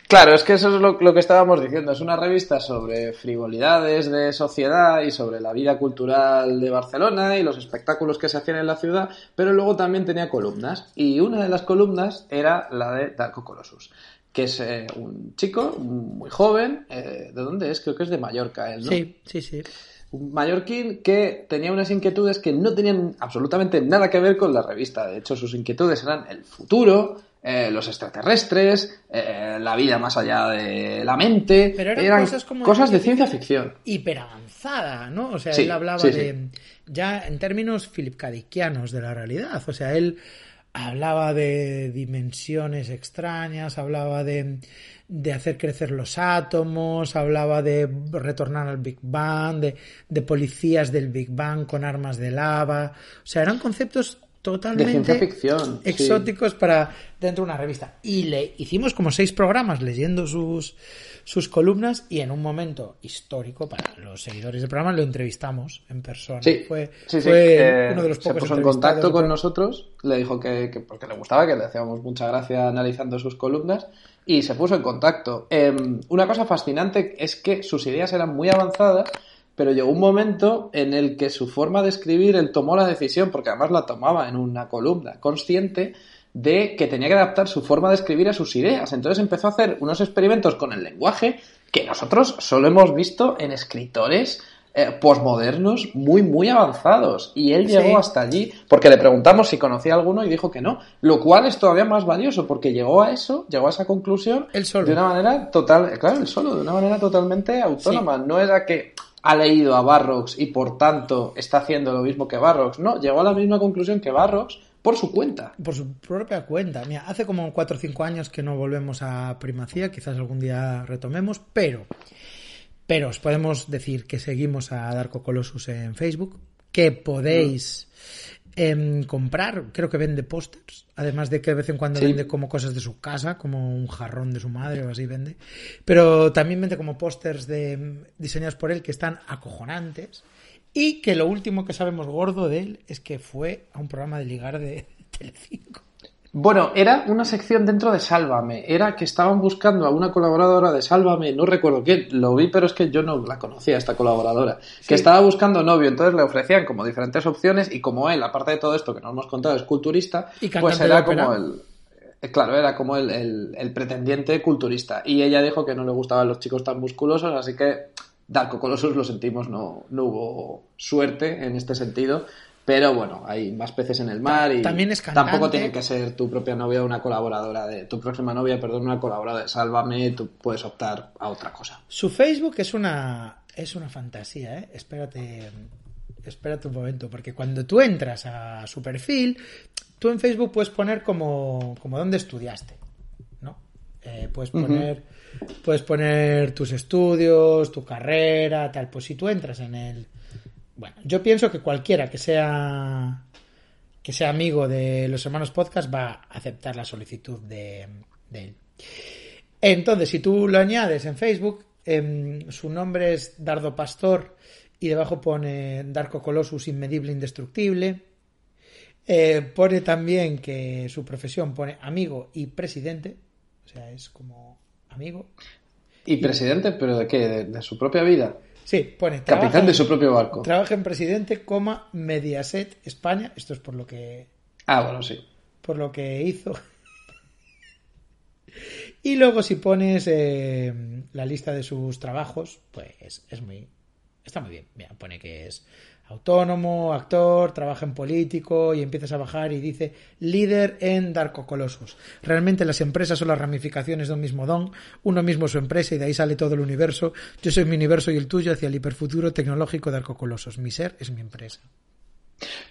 Claro, es que eso es lo, que estábamos diciendo. Es una revista sobre frivolidades de sociedad y sobre la vida cultural de Barcelona y los espectáculos que se hacían en la ciudad, pero luego también tenía columnas. Y una de las columnas era la de Darko Colossus, que es eh, un chico muy joven. Eh, ¿De dónde es? Creo que es de Mallorca, él, ¿no? Sí, sí, sí. Un mallorquín que tenía unas inquietudes que no tenían absolutamente nada que ver con la revista. De hecho, sus inquietudes eran el futuro, eh, los extraterrestres, eh, la vida más allá de la mente. Pero eran, cosas, como cosas de ciencia ficción. Hiperavanzada, ¿no? O sea, él hablaba de. Ya en términos filipcadiquianos de la realidad. O sea, él hablaba de dimensiones extrañas, hablaba de, de hacer crecer los átomos, hablaba de retornar al Big Bang, de, de policías del Big Bang con armas de lava. O sea, eran conceptos totalmente ficción, exóticos para dentro de una revista. Y le hicimos como seis programas leyendo sus, sus columnas y en un momento histórico para los seguidores del programa lo entrevistamos en persona. Sí, fue, fue uno de los pocos Se puso en contacto con nosotros, le dijo que, porque le gustaba, que le hacíamos mucha gracia analizando sus columnas y se puso en contacto. Em, una cosa fascinante es que sus ideas eran muy avanzadas pero llegó un momento en el que su forma de escribir, él tomó la decisión, porque además la tomaba en una columna consciente, de que tenía que adaptar su forma de escribir a sus ideas. Entonces empezó a hacer unos experimentos con el lenguaje que nosotros solo hemos visto en escritores eh, posmodernos muy, muy avanzados. Y él llegó hasta allí porque le preguntamos si conocía alguno y dijo que no. Lo cual es todavía más valioso porque llegó a eso, llegó a esa conclusión de una manera total, claro, él solo, de una manera totalmente autónoma. No era que ha leído a Barrocks y por tanto está haciendo lo mismo que Barrocks. No, llegó a la misma conclusión que Barrocks por su cuenta. Por su propia cuenta. Mira, hace como 4 o 5 años que no volvemos a primacía, quizás algún día retomemos, pero, pero os podemos decir que seguimos a Darko Colossus en Facebook, que podéis comprar, creo que vende pósters, además de que de vez en cuando vende como cosas de su casa, como un jarrón de su madre o así vende, pero también vende como pósters de, diseñados por él que están acojonantes y que lo último que sabemos gordo de él es que fue a un programa de ligar de Telecinco. Bueno, era una sección dentro de Sálvame. Era que estaban buscando a una colaboradora de Sálvame, no recuerdo qué, lo vi, pero es que yo no la conocía, esta colaboradora, que estaba buscando novio, entonces le ofrecían como diferentes opciones y como él, aparte de todo esto que nos hemos contado, es culturista, pues era como el... Eh, claro, era como el, el, pretendiente culturista. Y ella dijo que no le gustaban los chicos tan musculosos, así que Darko Colossus lo sentimos, no, no hubo suerte en este sentido. Pero bueno, hay más peces en el mar y También tampoco tiene que ser tu propia novia una colaboradora de tu próxima novia, perdón, una colaboradora de Sálvame, tú puedes optar a otra cosa. Su Facebook es una es una fantasía, ¿eh? Espérate, espérate un momento, porque cuando tú entras a su perfil, tú en Facebook puedes poner como como dónde estudiaste, ¿no? Eh, puedes poner puedes poner tus estudios, tu carrera, tal. Pues si tú entras en el bueno, yo pienso que cualquiera que sea que sea amigo de los hermanos podcast va a aceptar la solicitud de, él. Entonces, si tú lo añades en Facebook, em, su nombre es Dardo Pastor y debajo pone Darko Colossus inmedible indestructible. Eh, pone también que su profesión pone amigo y presidente, o sea, es como amigo. ¿Y presidente, pero de qué? ¿De, de su propia vida? Sí, pone Capitán de su propio barco. Trabaja en presidente, coma, Mediaset, España. Esto es por lo que Ah, bueno, sí. por lo que hizo. y luego si pones eh, la lista de sus trabajos, pues es muy... Está muy bien. Mira, pone que es autónomo, actor, trabaja en político y empiezas a bajar y dice líder en Darko Colossus. Realmente las empresas son las ramificaciones de un mismo don, uno mismo su empresa y de ahí sale todo el universo. Yo soy mi universo y el tuyo hacia el hiperfuturo tecnológico de Darko Colossus. Mi ser es mi empresa.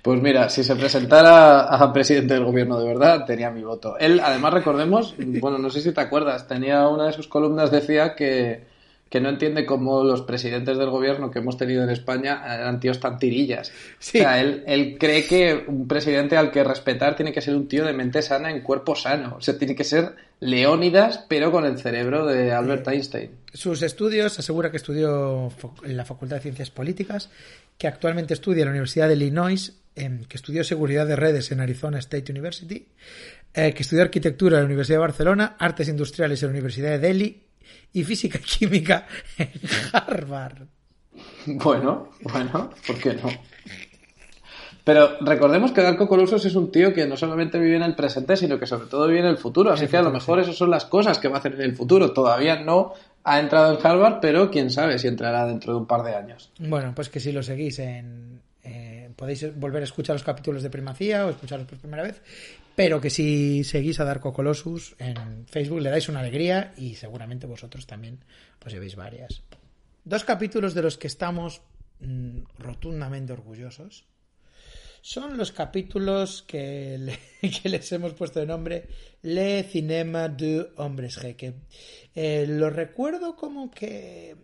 Pues mira, si se presentara a presidente del gobierno de verdad, tenía mi voto. Él, además, recordemos, bueno, no sé si te acuerdas, tenía una de sus columnas, decía que, que no entiende cómo los presidentes del gobierno que hemos tenido en España eran tíos tan tirillas. Sí. O sea, él, él cree que un presidente al que respetar tiene que ser un tío de mente sana en cuerpo sano. O sea, tiene que ser Leónidas, pero con el cerebro de Albert Einstein. Sus estudios, asegura que estudió en la Facultad de Ciencias Políticas, que actualmente estudia en la Universidad de Illinois, em, que estudió seguridad de redes en Arizona State University, eh, que estudió arquitectura en la Universidad de Barcelona, artes industriales en la Universidad de Delhi y física y química en Harvard. Bueno, bueno, ¿por qué no? Pero recordemos que Darko Colossus es un tío que no solamente vive en el presente, sino que sobre todo vive en el futuro. Así que a lo mejor esas son las cosas que va a hacer en el futuro. Todavía no ha entrado en Harvard, pero quién sabe si entrará dentro de un par de años. Bueno, pues que si lo seguís en... eh, podéis volver a escuchar los capítulos de Primacía o escucharlos por primera vez, pero que si seguís a Darko Colossus en Facebook le dais una alegría y seguramente vosotros también pues llevéis varias. Dos capítulos de los que estamos mm, rotundamente orgullosos son los capítulos que, le- que les hemos puesto de nombre Le Cinema de Hombres G. Eh, lo recuerdo como que,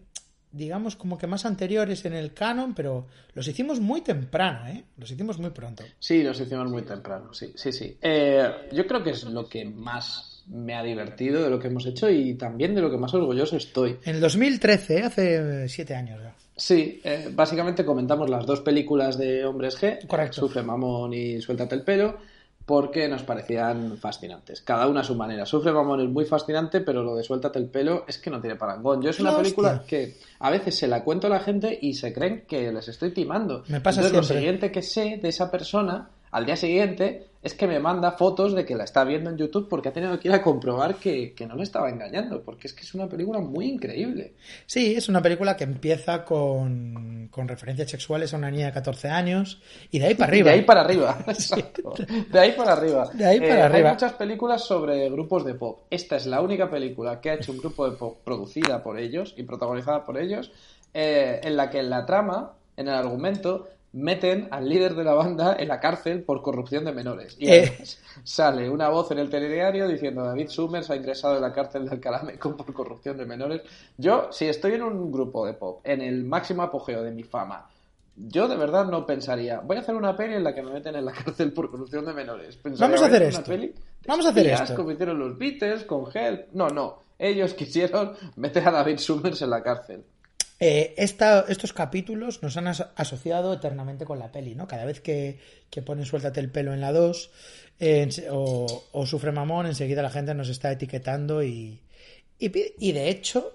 digamos, como que más anteriores en el canon, pero los hicimos muy temprano, ¿eh? Los hicimos muy pronto. Sí, los hicimos muy temprano, sí, sí, sí. Eh, yo creo que es lo que más me ha divertido de lo que hemos hecho y también de lo que más orgulloso estoy. En el 2013, ¿eh? hace siete años ya. Sí, eh, básicamente comentamos las dos películas de Hombres G, Correcto. Sufre Mamón y Suéltate el pelo, porque nos parecían fascinantes. Cada una a su manera. Sufre Mamón es muy fascinante, pero lo de Suéltate el pelo es que no tiene parangón. Yo es una La película hostia. que a veces se la cuento a la gente y se creen que les estoy timando. Me pasa Entonces, lo siempre. siguiente que sé de esa persona al día siguiente es que me manda fotos de que la está viendo en YouTube porque ha tenido que ir a comprobar que, que no me estaba engañando, porque es que es una película muy increíble. Sí, es una película que empieza con, con referencias sexuales a una niña de 14 años y de ahí para arriba. De ahí para arriba. Exacto. De ahí para arriba. De ahí para Eh, arriba. Hay muchas películas sobre grupos de pop. Esta es la única película que ha hecho un grupo de pop producida por ellos y protagonizada por ellos, eh, en la que en la trama, en el argumento, meten al líder de la banda en la cárcel por corrupción de menores. Y Eh. sale una voz en el telediario diciendo David Summers ha ingresado en la cárcel de Alcalá Meco por corrupción de menores. Yo, si estoy en un grupo de pop, en el máximo apogeo de mi fama, yo de verdad no pensaría, voy a hacer una peli en la que me meten en la cárcel por corrupción de menores. Pensaría, Vamos a hacer una esto. peli Vamos a hacer esto. Como hicieron los Beatles con Help. No, no. Ellos quisieron meter a David Summers en la cárcel. Eh, estos capítulos nos han as- asociado eternamente con la peli, ¿no? Cada vez que, que ponen Suéltate el pelo en la 2 eh, ense- o, Sufre Mamón, enseguida la gente nos está etiquetando y, y, de hecho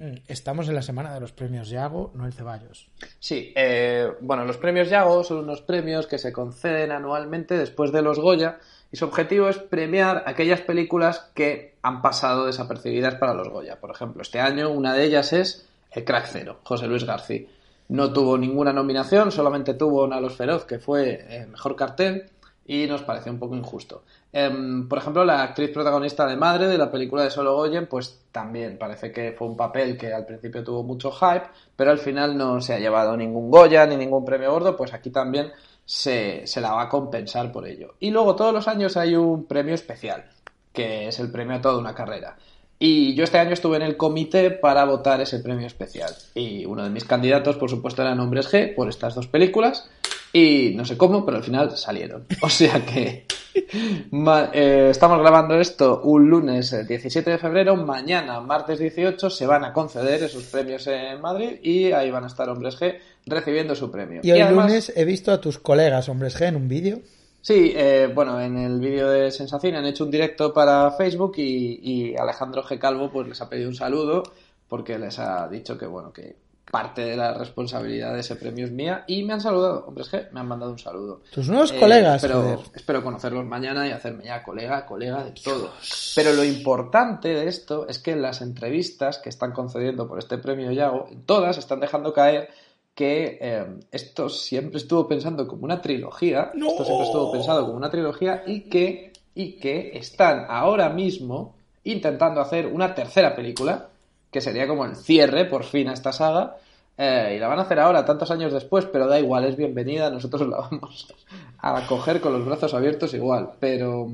mm, estamos en la semana de los premios Yago, Noel Ceballos. Sí, eh, bueno, los premios Yago son unos premios que se conceden anualmente después de los Goya y su objetivo es premiar aquellas películas que han pasado desapercibidas para los Goya. Por ejemplo, este año una de ellas es El Crack Cero, José Luis García. No tuvo ninguna nominación, solamente tuvo una Los Feroz, que fue eh, Mejor Cartel, y nos pareció un poco injusto. Em, por ejemplo, la actriz protagonista de Madre de la película de Solo Goyen, pues también parece que fue un papel que al principio tuvo mucho hype, pero al final no se ha llevado ningún Goya ni ningún premio gordo, pues aquí también se, se la va a compensar por ello. Y luego todos los años hay un premio especial, que es el premio a toda una carrera. Y yo este año estuve en el comité para votar ese premio especial. Y uno de mis candidatos, por supuesto, era Nombres G por estas dos películas. Y no sé cómo, pero al final salieron. O sea que eh, estamos grabando esto un lunes eh, 17 de febrero. Mañana, martes 18, se van a conceder esos premios en Madrid y ahí van a estar Hombres G recibiendo su premio. Y hoy además- lunes he visto a tus colegas, hombres G, en un vídeo. Sí, eh, bueno, en el vídeo de Sensación han hecho un directo para Facebook y, y Alejandro G. Calvo pues les ha pedido un saludo porque les ha dicho que, bueno, que parte de la responsabilidad de ese premio es mía y me han saludado, hombres G, me han mandado un saludo. Tus nuevos Eh, colegas, espero, espero conocerlos mañana y hacerme ya colega, colega de todo. Pero lo importante de esto es que en las entrevistas que están concediendo por este premio Yago, en todas están dejando caer que eh, esto siempre estuvo pensando como una trilogía, ¡No! esto siempre estuvo pensado como una trilogía y que, y que están ahora mismo intentando hacer una tercera película, que sería como el cierre por fin a esta saga, eh, y la van a hacer ahora, tantos años después, pero da igual, es bienvenida, nosotros la vamos a acoger con los brazos abiertos igual, pero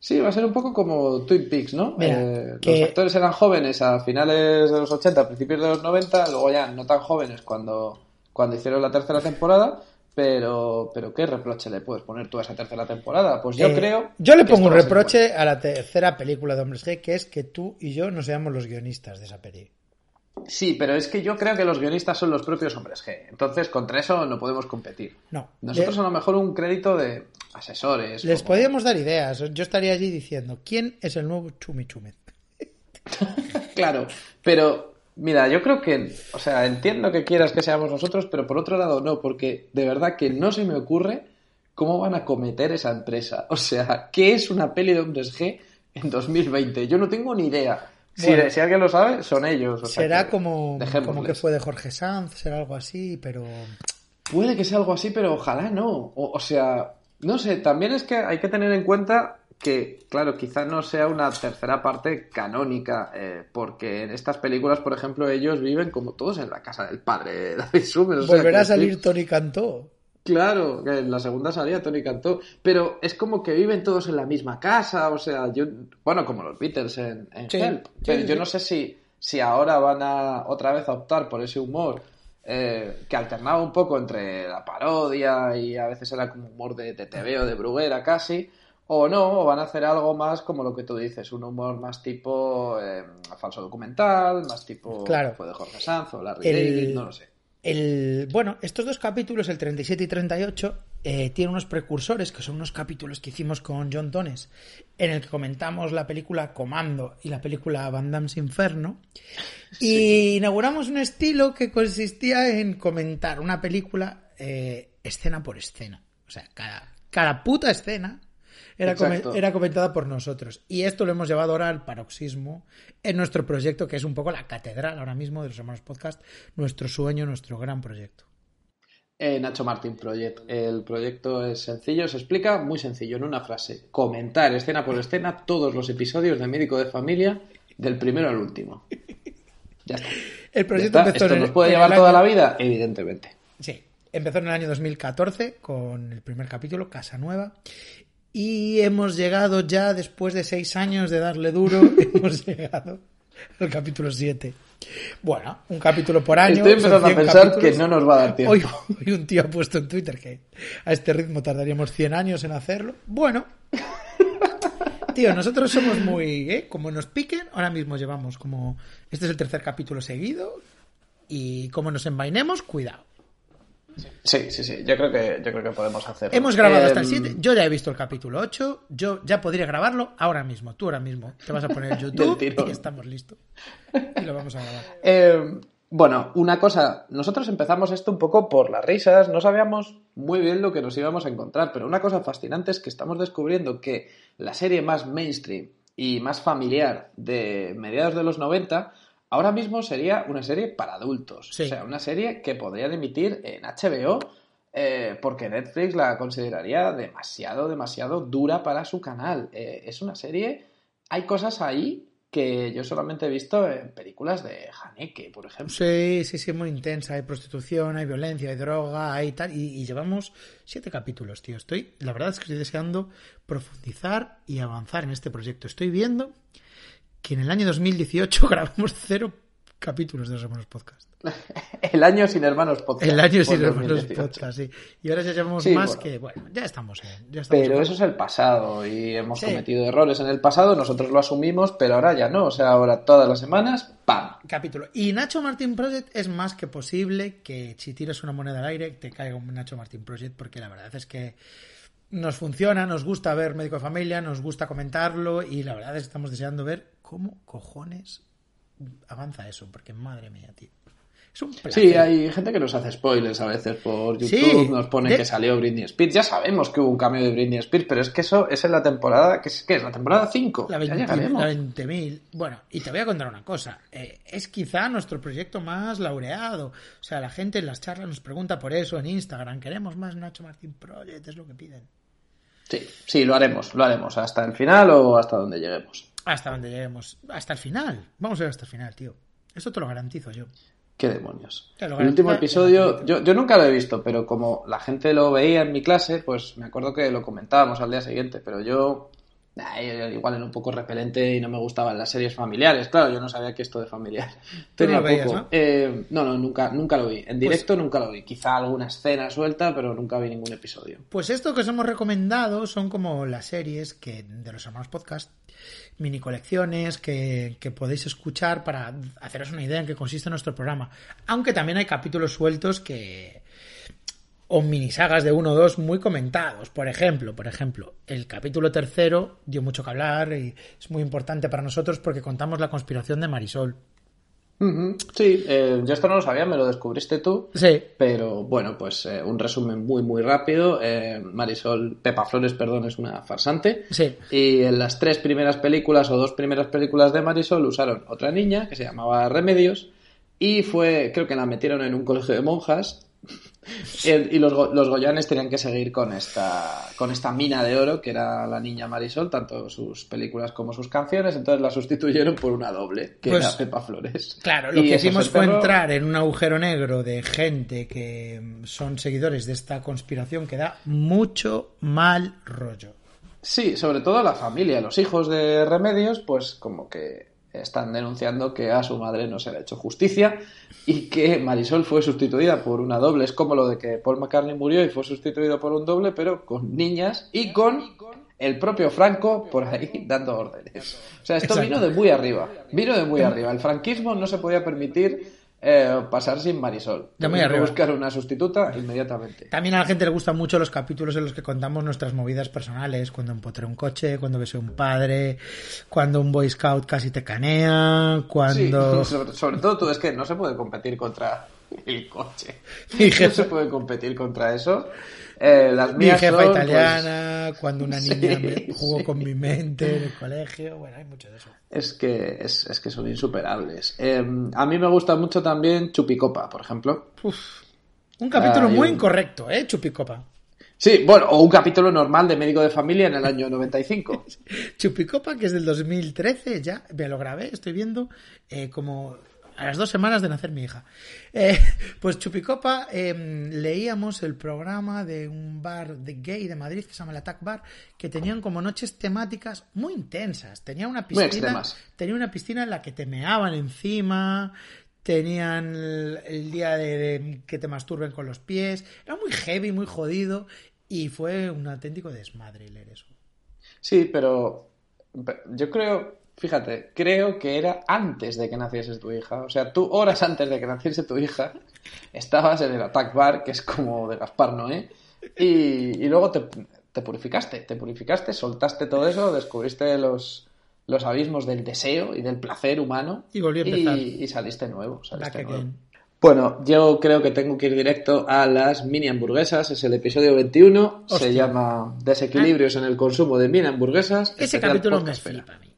sí, va a ser un poco como Twin Peaks, ¿no? Mira, Eh, que- Los actores eran jóvenes a finales de los 80, principios de los 90, luego ya no tan jóvenes cuando, cuando hicieron la tercera temporada, pero, pero ¿qué reproche le puedes poner tú a esa tercera temporada? Pues yo Eh, creo... Yo le pongo un a reproche a la tercera película de Hombres G, que es que tú y yo no seamos los guionistas de esa peli. Sí, pero es que yo creo que los guionistas son los propios hombres G. Entonces, contra eso no podemos competir. No. Nosotros a lo mejor un crédito de asesores. les como- podíamos dar ideas. Yo estaría allí diciendo, ¿quién es el nuevo Chumi Chúmez? Claro, pero mira, yo creo que, o sea, entiendo que quieras que seamos nosotros, pero por otro lado no, porque de verdad que no se me ocurre cómo van a cometer esa empresa. O sea, ¿qué es una peli de hombres G en 2020? Yo no tengo ni idea. Si, Bueno. si alguien lo sabe, son ellos. o sea será que como, como que fue de Jorge Sanz, será algo así, pero... Puede que sea algo así, pero ojalá no. O, o sea, no sé, también es que hay que tener en cuenta que, claro, quizá no sea una tercera parte canónica, eh, porque en estas películas, por ejemplo, ellos viven como todos en la casa del padre David Summers. o sea, Volverá a salir Tony Cantó. Claro, que en la segunda salía Tony Cantó, pero es como que viven todos en la misma casa, o sea, yo, bueno, como los Beatles en, en Sí, Help, sí, pero sí, yo sí. no sé si, si ahora van a otra vez a optar por ese humor eh, que alternaba un poco entre la parodia y a veces era como humor de, de TV o de Bruguera casi, o no, o van a hacer algo más como lo que tú dices, un humor más tipo eh, falso documental, más tipo Claro. fue de Jorge Sanz o Larry El- David, no lo sé. El, bueno, estos dos capítulos, el 37 y 38, eh, tienen unos precursores, que son unos capítulos que hicimos con John Tones, en el que comentamos la película Comando y la película Van Damme's Inferno. Y inauguramos un estilo que consistía en comentar una película eh, escena por escena. O sea, cada, cada puta escena era, come- era comentada por nosotros. Y esto lo hemos llevado ahora al paroxismo en nuestro proyecto, que es un poco la catedral ahora mismo de los hermanos podcast, nuestro sueño, nuestro gran proyecto. Eh, Nacho Martín Project. El proyecto es sencillo, se explica muy sencillo, en una frase. Comentar escena por escena todos los episodios de Médico de Familia, del primero al último. Ya está. El proyecto está. empezó ¿Esto en el- nos puede en llevar toda la vida? Evidentemente. Sí, empezó en el año 2014 con el primer capítulo, Casa Nueva. Y hemos llegado ya, después de seis años de darle duro, hemos llegado al capítulo 7. Bueno, un capítulo por año. Estoy empezando a 100 pensar capítulos. que no nos va a dar tiempo. Hoy, hoy un tío ha puesto en Twitter que a este ritmo tardaríamos 100 años en hacerlo. Bueno, tío, nosotros somos muy. ¿eh? Como nos piquen, ahora mismo llevamos como. Este es el tercer capítulo seguido. Y como nos envainemos, cuidado. Sí, sí, sí. Yo creo que, yo creo que podemos hacerlo. Hemos grabado hasta el Em, 7. Yo ya he visto el capítulo 8. Yo ya podría grabarlo ahora mismo. Tú ahora mismo. Te vas a poner YouTube y estamos listos. Y lo vamos a grabar. Eh, bueno, una cosa, nosotros empezamos esto un poco por las risas, no sabíamos muy bien lo que nos íbamos a encontrar, pero una cosa fascinante es que estamos descubriendo que la serie más mainstream y más familiar de mediados de los 90 ahora mismo sería una serie para adultos, Sí. o sea, una serie que podrían emitir en HBO eh, porque Netflix la consideraría demasiado, demasiado dura para su canal. Eh, es una serie, hay cosas ahí que yo solamente he visto en películas de Haneke, por ejemplo. Sí, sí, sí, muy intensa. Hay prostitución, hay violencia, hay droga, hay tal. Y, y llevamos siete capítulos, tío. Estoy, la verdad es que estoy deseando profundizar y avanzar en este proyecto. Estoy viendo que en el año 2018 grabamos cero capítulos de los hermanos podcast. El año sin hermanos podcast. El año sin hermanos 2018. podcast, sí. Y ahora ya llevamos Sí, más bueno. que, bueno, ya estamos en. Ya estamos Pero en- eso es el pasado y hemos Sí. cometido errores en el pasado, nosotros lo asumimos, pero ahora ya no. O sea, ahora todas las semanas, ¡pam! capítulo. Y Nacho Martín Project es más que posible que si tiras una moneda al aire te caiga un Nacho Martín Project, porque la verdad es que nos funciona, nos gusta ver Médico de Familia, nos gusta comentarlo y la verdad es que estamos deseando ver cómo cojones avanza eso, porque madre mía, tío. Es un placer. Sí, hay gente que nos hace spoilers a veces por YouTube, Sí, nos pone de- que salió Britney Spears. Ya sabemos que hubo un cambio de Britney Spears, pero es que eso es en la temporada, que es, que es la temporada 5. La ya 20 llegaremos. la 20.000. Bueno, y te voy a contar una cosa. Eh, es quizá nuestro proyecto más laureado. O sea, la gente en las charlas nos pregunta por eso en Instagram. Queremos más Nacho Martín Project, es lo que piden. Sí, sí, lo haremos, lo haremos. Hasta el final o hasta donde lleguemos. Hasta donde lleguemos. Hasta el final. Vamos a ver hasta el final, tío. Esto te lo garantizo yo. ¿Qué demonios? El último episodio, yo, yo nunca lo he visto, pero como la gente lo veía en mi clase, pues me acuerdo que lo comentábamos al día siguiente, pero yo, igual era un poco repelente y no me gustaban las series familiares. Claro, yo no sabía que esto de familiar no tenía veías, poco. ¿no? Eh, no, no, nunca, nunca lo vi. En directo nunca lo vi. Quizá alguna escena suelta, pero nunca vi ningún episodio. Pues esto que os hemos recomendado son como las series que de los hermanos podcast, mini colecciones que, que podéis escuchar para haceros una idea en qué consiste nuestro programa. Aunque también hay capítulos sueltos que o minisagas de uno o dos muy comentados. Por ejemplo, por ejemplo, el capítulo tercero dio mucho que hablar y es muy importante para nosotros porque contamos la conspiración de Marisol. Sí, eh, yo esto no lo sabía, me lo descubriste tú. Sí, Pero bueno, pues eh, un resumen muy muy rápido. Eh, Marisol, Pepa Flores, perdón, es una farsante. sí. Y en las tres primeras películas o dos primeras películas de Marisol usaron otra niña que se llamaba Remedios y fue, creo que la metieron en un colegio de monjas y los, los goyanes tenían que seguir con esta, con esta mina de oro que era la niña Marisol, tanto sus películas como sus canciones, entonces la sustituyeron por una doble, que Pues, era Pepa Flores. Claro, lo Y que hicimos fue entrar en un agujero negro de gente que mm, son seguidores de esta conspiración que da mucho mal rollo. Sí, sobre todo la familia, los hijos de Remedios, pues como que están denunciando que a su madre no se le ha hecho justicia y que Marisol fue sustituida por una doble. Es como lo de que Paul McCartney murió y fue sustituido por un doble, pero con niñas y con el propio Franco por ahí dando órdenes. O sea, esto Exacto. vino de muy arriba. Vino de muy arriba. El franquismo no se podía permitir eh, pasar sin Marisol. De muy arriba. buscar una sustituta inmediatamente. También a la gente le gustan mucho los capítulos en los que contamos nuestras movidas personales, cuando empotré un coche, cuando besé un padre, cuando un Boy Scout casi te canea, cuando... Sí, sobre, sobre todo tú, es que no se puede competir contra el coche. No se puede competir contra eso. Eh, las Mi mías jefa son, pues, italiana, cuando una Sí, niña me jugó sí. con mi mente en el colegio, bueno, hay mucho de eso. es que es, es que son insuperables. Eh, a mí me gusta mucho también Chupicopa, por ejemplo. Un capítulo Ah, muy un- incorrecto, ¿eh? Chupicopa. Sí, bueno, o un capítulo normal de médico de familia en el año 95. Chupicopa, que es del 2013, ya me lo grabé, estoy viendo, eh, como a las dos semanas de nacer mi hija. Eh, pues Chupicopa, eh, leíamos el programa de un bar de gay de Madrid que se llama el Attack Bar, que tenían como noches temáticas muy intensas. Tenía una piscina, tenía una piscina en la que te meaban encima, tenían el, el día de, de que te masturben con los pies. Era muy heavy, muy jodido, y fue un auténtico desmadre leer eso. Sí, pero yo creo, fíjate, creo que era antes de que naciese tu hija. O sea, tú horas antes de que naciese tu hija estabas en el Attack Bar, que es como de Gaspar Noé, y, y luego te, te purificaste, te purificaste, soltaste todo eso, descubriste los, los abismos del deseo y del placer humano Y volví a empezar. y, y saliste nuevo. saliste. Bueno, yo creo que tengo que ir directo a las mini hamburguesas. Es el episodio 21. Se llama Desequilibrios en el consumo de mini hamburguesas. Ese capítulo me flipa a mí.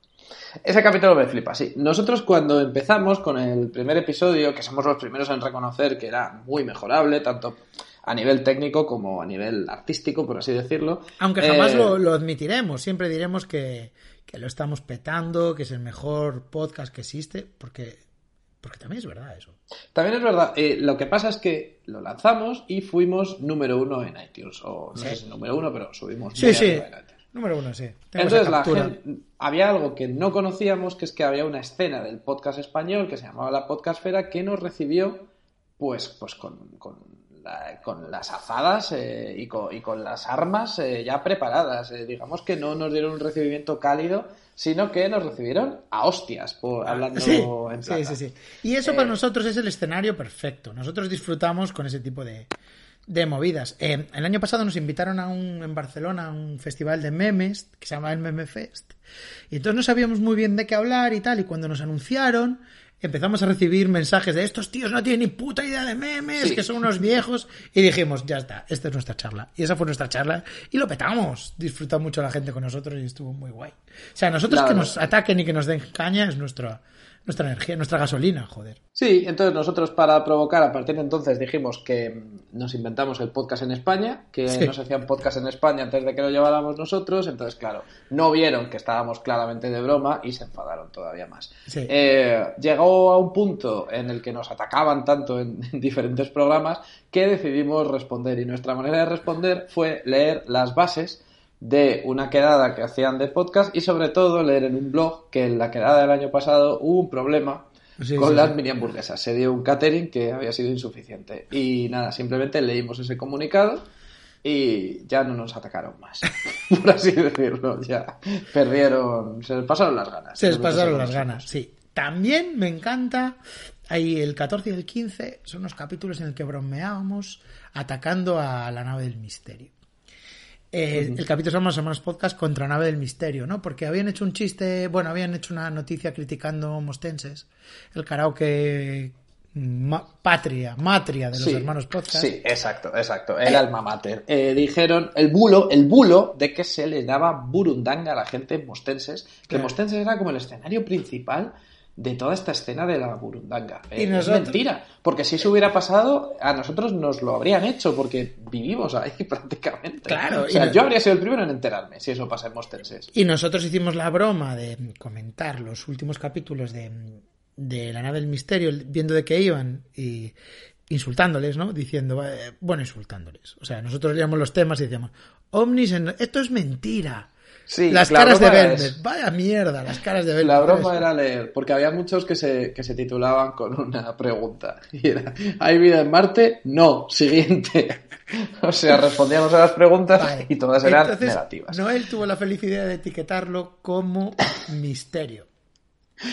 Ese capítulo me flipa, sí. Nosotros cuando empezamos con el primer episodio, que somos los primeros en reconocer que era muy mejorable, tanto a nivel técnico como a nivel artístico, por así decirlo. Aunque jamás eh, lo, lo admitiremos, siempre diremos que, que lo estamos petando, que es el mejor podcast que existe, porque, porque también es verdad eso. También es verdad, eh, lo que pasa es que lo lanzamos y fuimos número uno en iTunes. O no Sí. sé si número uno, pero subimos Sí, sí. en iTunes. Número uno, sí. Tengo Entonces, la gente- había algo que no conocíamos, que es que había una escena del podcast español que se llamaba La Podcastfera que nos recibió pues, pues con, con, la- con las azadas eh, y, con, y con las armas eh, ya preparadas. Eh, digamos que no nos dieron un recibimiento cálido, sino que nos recibieron a hostias, por, hablando Sí, en sí, plata. sí, sí. Y eso Eh, para nosotros es el escenario perfecto. Nosotros disfrutamos con ese tipo de, de movidas. Eh, el año pasado nos invitaron a un, en Barcelona a un festival de memes que se llama el Meme Fest. Y entonces no sabíamos muy bien de qué hablar y tal. Y cuando nos anunciaron, empezamos a recibir mensajes de estos tíos no tienen ni puta idea de memes, Sí. que son unos viejos. Y dijimos, ya está, esta es nuestra charla. Y esa fue nuestra charla. Y lo petamos. Disfrutó mucho la gente con nosotros y estuvo muy guay. O sea, nosotros que nos ataquen y que nos den caña es nuestra, nuestra energía, nuestra gasolina, joder. Sí, entonces nosotros para provocar, a partir de entonces dijimos que nos inventamos el podcast en España, que Sí. no se hacían podcast en España antes de que lo lleváramos nosotros, entonces claro, no vieron que estábamos claramente de broma y se enfadaron todavía más. Sí. Eh, llegó a un punto en el que nos atacaban tanto en, en diferentes programas que decidimos responder y nuestra manera de responder fue leer las bases de una quedada que hacían de podcast y sobre todo leer en un blog que en la quedada del año pasado hubo un problema Sí, con sí, las sí. mini hamburguesas. Se dio un catering que había sido insuficiente. Y nada, simplemente leímos ese comunicado y ya no nos atacaron más. Por así decirlo, ya perdieron, se les pasaron las ganas. Se les pasaron las ganas, sí. También me encanta, ahí el 14 y el 15 son unos capítulos en el que bromeábamos atacando a la nave del misterio. Eh, El capítulo llama Semanas Podcast contra Nave del Misterio, ¿no? Porque habían hecho un chiste, bueno, habían hecho una noticia criticando Mostenses, el karaoke ma- patria, matria de los Sí, hermanos Podcast. Sí, exacto, exacto. El alma mater. Eh, dijeron el bulo, el bulo de que se les daba burundanga a la gente en Mostenses, que Claro. Mostenses era como el escenario principal de toda esta escena de la burundanga. Y Eh, Es mentira, porque si eso hubiera pasado, a nosotros nos lo habrían hecho, porque vivimos ahí prácticamente. Claro, o sea, y no- yo habría sido el primero en enterarme si eso pasa en Mostenses. Y nosotros hicimos la broma de comentar los últimos capítulos de, de La nave del misterio, viendo de qué iban y insultándoles, ¿no? Diciendo, eh, bueno, insultándoles. O sea, nosotros leíamos los temas y decíamos, Omnis, en- esto es mentira. Sí, las la caras de Velvet, es- vaya mierda, las caras de Velvet. La broma era leer, porque había muchos que se, que se titulaban con una pregunta. Y era, ¿hay vida en Marte? No, siguiente. O sea, respondíamos a las preguntas Vale. y todas eran Entonces, negativas. Noel tuvo la felicidad de etiquetarlo como misterio.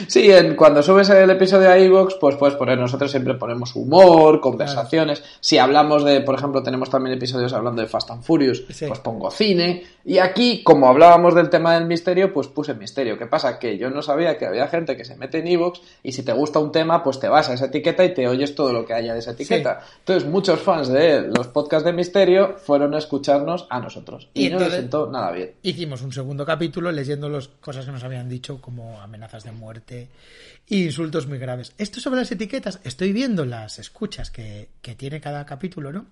Sí, en, cuando subes el episodio a iVoox, pues puedes poner, nosotros siempre ponemos humor, conversaciones. Si hablamos de, por ejemplo, tenemos también episodios hablando de Fast and Furious, Sí. pues pongo cine. Y aquí, como hablábamos del tema del misterio, pues puse misterio. ¿Qué pasa? Que yo no sabía que había gente que se mete en iVoox y si te gusta un tema, pues te vas a esa etiqueta y te oyes todo lo que haya de esa etiqueta. Entonces, muchos fans de los podcasts de misterio fueron a escucharnos a nosotros. Y, Y no les sentó nada bien. Hicimos un segundo capítulo leyendo las cosas que nos habían dicho como amenazas de muerte insultos muy graves. Esto sobre las etiquetas, estoy viendo las escuchas que, que tiene cada capítulo, ¿no?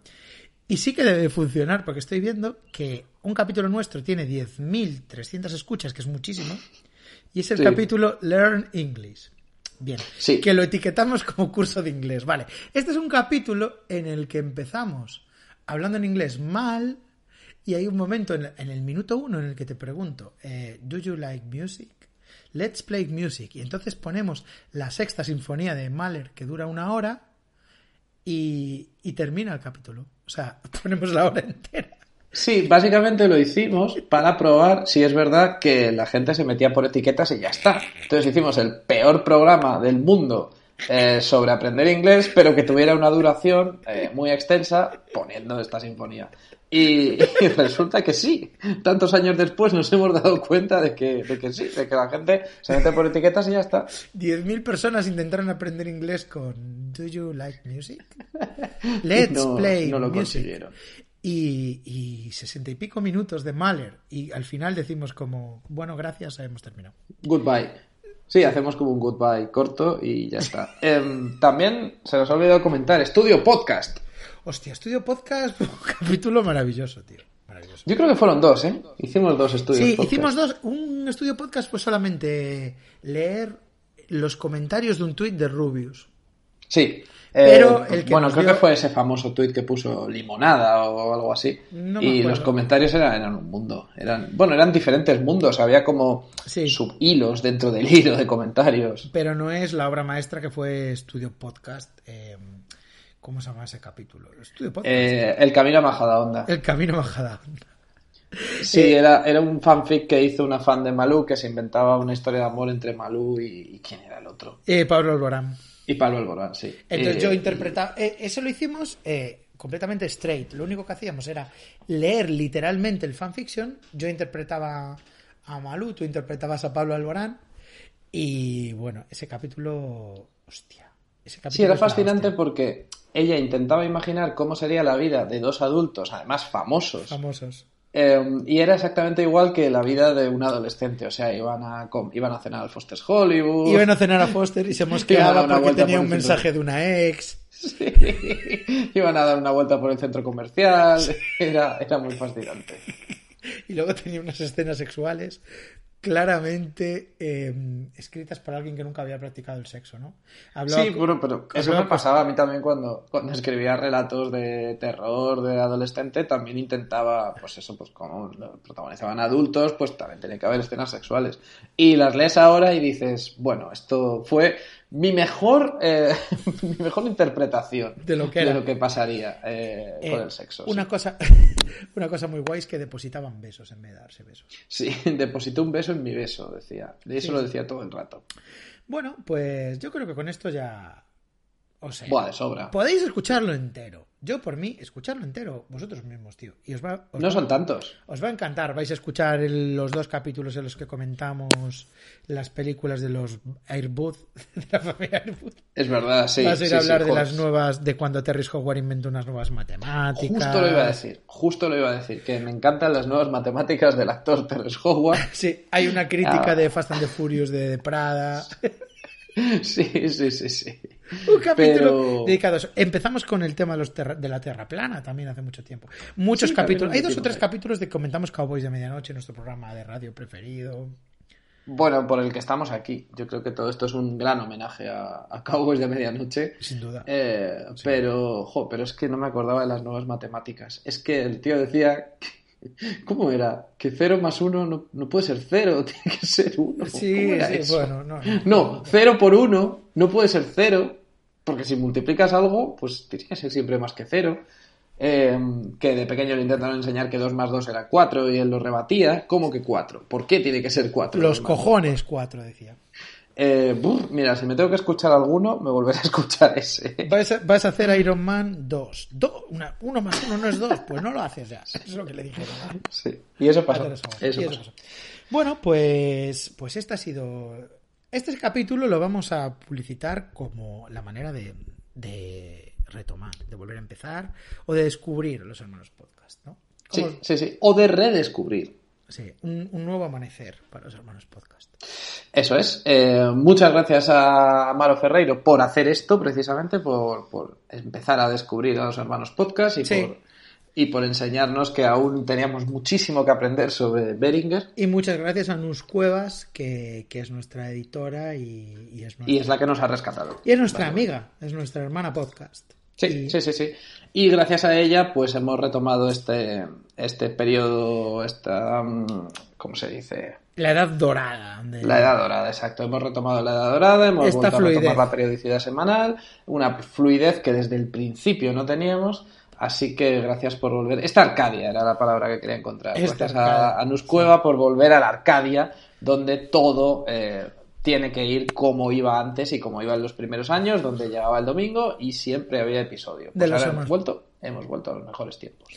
Y sí que debe funcionar, porque estoy viendo que un capítulo nuestro tiene 10.300 escuchas, que es muchísimo, y es el Sí. capítulo Learn English. Bien, Sí. que lo etiquetamos como curso de inglés. Vale, este es un capítulo en el que empezamos hablando en inglés mal y hay un momento en, en el minuto uno en el que te pregunto, eh, ¿Do you like music? Let's play music. Y entonces ponemos la sexta sinfonía de Mahler que dura una hora y, termina el capítulo. O sea, ponemos la hora entera. Sí, básicamente lo hicimos para probar si es verdad que la gente se metía por etiquetas y ya está. Entonces hicimos el peor programa del mundo eh, sobre aprender inglés, pero que tuviera una duración eh, muy extensa poniendo esta sinfonía. Y, y resulta que sí. Tantos años después nos hemos dado cuenta de que, de que sí, de que la gente se mete por etiquetas y ya está. 10.000 personas intentaron aprender inglés con Do you like music? Let's No- play no lo music. consiguieron. Y, y sesenta y pico minutos de Mahler. Y al final decimos como, bueno, gracias, hemos terminado. Goodbye. Sí, hacemos como un goodbye corto y ya está. Em, también se nos ha olvidado comentar, estudio podcast. Hostia, estudio podcast, un capítulo maravilloso, tío. Maravilloso. Yo creo que fueron dos, ¿eh? Hicimos dos estudios. Sí, podcast. hicimos dos. Un estudio podcast fue solamente leer los comentarios de un tuit de Rubius. Sí. Pero Eh, el que bueno, creo dio- que fue ese famoso tuit que puso limonada o algo así. No y los comentarios eran, eran un mundo. Eran, bueno, eran diferentes mundos. Había como Sí. subhilos dentro del hilo de comentarios. Pero no es la obra maestra que fue Estudio Podcast. eh, ¿Cómo se llama ese capítulo? Estudio Podcast. Eh, el camino a Majadahonda. El camino bajada. Sí, eh, era, era un fanfic que hizo una fan de Malú que se inventaba una historia de amor entre Malú y, y quién era el otro. Eh, Pablo Alborán. Y Pablo Alborán, sí. Entonces Eh, yo interpretaba. eh, eso lo hicimos eh, completamente straight. Lo único que hacíamos era leer literalmente el fanfiction. Yo interpretaba a Malú, tú interpretabas a Pablo Alborán. Y bueno, ese capítulo. Hostia. Ese capítulo Sí, era fascinante porque ella intentaba imaginar cómo sería la vida de dos adultos, además famosos. Famosos. Eh, y era exactamente igual que la vida de un adolescente. O sea, iban a, iban a cenar al Foster's Hollywood. Iban a cenar a Foster y se mosqueaba porque tenía por un mensaje de una ex. Sí. Iban a dar una vuelta por el centro comercial. Era, era muy fascinante. Y luego tenía unas escenas sexuales claramente eh, escritas por alguien que nunca había practicado el sexo, ¿no? Hablaba Sí, bueno, pero eso me pasaba a mí también cuando, cuando escribía relatos de terror de adolescente, también intentaba, pues eso, pues como protagonizaban adultos, pues también tenía que haber escenas sexuales. Y las lees ahora y dices, bueno, esto fue mi mejor, eh, mi mejor interpretación De lo que era. pasaría eh, Eh, con el sexo. Una sí. cosa, una cosa muy guay es que depositaban besos en vez de darse besos. Sí, deposité un beso en mi beso, decía. Y eso Sí, lo sí. decía todo el rato. Bueno, pues yo creo que con esto ya. O sea, Buah, de sobra. podéis escucharlo entero. Yo, por mí, escucharlo entero vosotros mismos, tío. Y os va, os No va- son tantos. Os va a encantar. Vais a escuchar el- los dos capítulos en los que comentamos las películas de los Airbud, de la familia Airbud. Es verdad, sí. Vas a ir sí, a sí, hablar de las nuevas, de cuando Terry Howard inventó unas nuevas matemáticas. Justo lo iba a decir, justo lo iba a decir, que me encantan las nuevas matemáticas del actor Terrence Howard. Sí, hay una crítica Ah. de Fast and the Furious de, de Prada. Sí, sí, sí, sí. Un capítulo Pero- dedicado a eso. Empezamos con el tema de, los terra- de la Tierra plana también hace mucho tiempo. Muchos Sí, capítulos. Hay dos o tres ahí. capítulos de que comentamos Cowboys de Medianoche, nuestro programa de radio preferido. Bueno, por el que estamos aquí. Yo creo que todo esto es un gran homenaje a, a Cowboys de Medianoche. Sin duda. Eh, pero, jo, pero es que no me acordaba de las nuevas matemáticas. Es que el tío decía, que- ¿cómo era? Que cero más uno no, no puede ser cero, tiene que ser uno. Sí, ¿Cómo era sí, bueno, no, no. No, cero por uno no puede ser cero, porque si multiplicas algo, pues tiene que ser siempre más que cero. Eh, que de pequeño le intentaron enseñar que 2 más 2 era 4 y él lo rebatía. ¿Cómo que 4? ¿Por qué tiene que ser 4? Los cojones cuatro, decía. Eh, buf, mira, si me tengo que escuchar alguno, me volveré a escuchar ese. Vas a, vas a hacer Iron Man 2. Do- una- uno más uno no es dos, pues no lo haces ya. Eso es lo que le dije. Sí. Y eso pasó. Eso. Bueno, pues, pues este ha sido. Este capítulo lo vamos a publicitar como la manera de, de retomar, de volver a empezar o de descubrir los hermanos podcast, ¿no? Sí, sí, sí. O de redescubrir. sí, un, un nuevo amanecer para los hermanos podcast. Eso es. Eh, muchas gracias a Amaro Ferreiro por hacer esto, precisamente, por, por empezar a descubrir a los hermanos podcast y, Sí. por, y por enseñarnos que aún teníamos muchísimo que aprender sobre Beringer. Y muchas gracias a Nus Cuevas, que, que es nuestra editora y, y es nuestra, Y es la que nos ha rescatado. y es nuestra amiga, es nuestra hermana podcast. Sí, Y- sí, sí, sí. Y gracias a ella, pues hemos retomado este, este periodo, esta, mm, ¿cómo se dice? La edad dorada. de- La edad dorada, exacto. Hemos retomado la edad dorada, hemos Esta vuelto fluidez. a retomar la periodicidad semanal, una fluidez que desde el principio no teníamos. Así que gracias por volver. Esta Arcadia era la palabra que quería encontrar. Esta gracias a, a Nus Cueva por volver a la Arcadia, donde todo eh, tiene que ir como iba antes y como iba en los primeros años, donde llegaba el domingo y siempre había episodio. Pues De los ahora hemos vuelto, hemos vuelto a los mejores tiempos.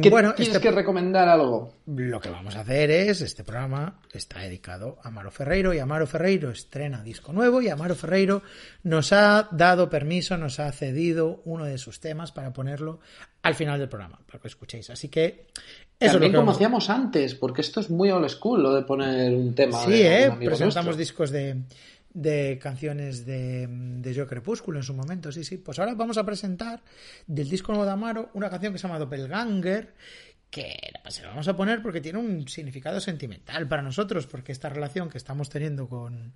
¿Qué- bueno, ¿Tienes este- que recomendar algo? Lo que vamos a hacer es, este programa está dedicado a Amaro Ferreiro y Amaro Ferreiro estrena disco nuevo y Amaro Ferreiro nos ha dado permiso, nos ha cedido uno de sus temas para ponerlo al final del programa, para que escuchéis. Así que eso También es lo que como hacíamos antes, porque esto es muy old school, lo de poner un tema. Sí, de eh, presentamos nuestro. discos de, de canciones de, de Yo Crepúsculo en su momento, sí, sí. Pues ahora vamos a presentar del disco de Amaro una canción que se llama Doppelganger, que se la vamos a poner porque tiene un significado sentimental para nosotros, porque esta relación que estamos teniendo con,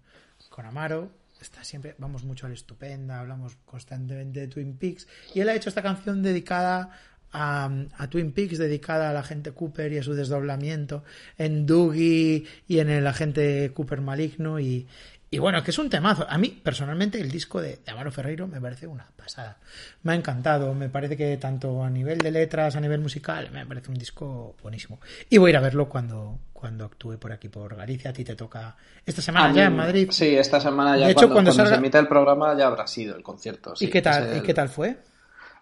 con Amaro está siempre, vamos mucho al estupenda, hablamos constantemente de Twin Peaks, y él ha hecho esta canción dedicada a, a, Twin Peaks, dedicada al agente Cooper y a su desdoblamiento en Doogie y en el agente Cooper maligno, y, y bueno, que es un temazo. A mí, personalmente, el disco de, de, Amaro Ferreiro me parece una pasada. Me ha encantado. Me parece que tanto a nivel de letras, a nivel musical, me parece un disco buenísimo. Y voy a ir a verlo cuando, cuando actúe por aquí, por Galicia. A ti te toca esta semana A ya mí- en Madrid. Sí, esta semana ya De hecho, cuando, cuando cuando salga- se emita el programa ya habrá sido el concierto. sí, ¿Y qué tal? es el- ¿Y qué tal fue?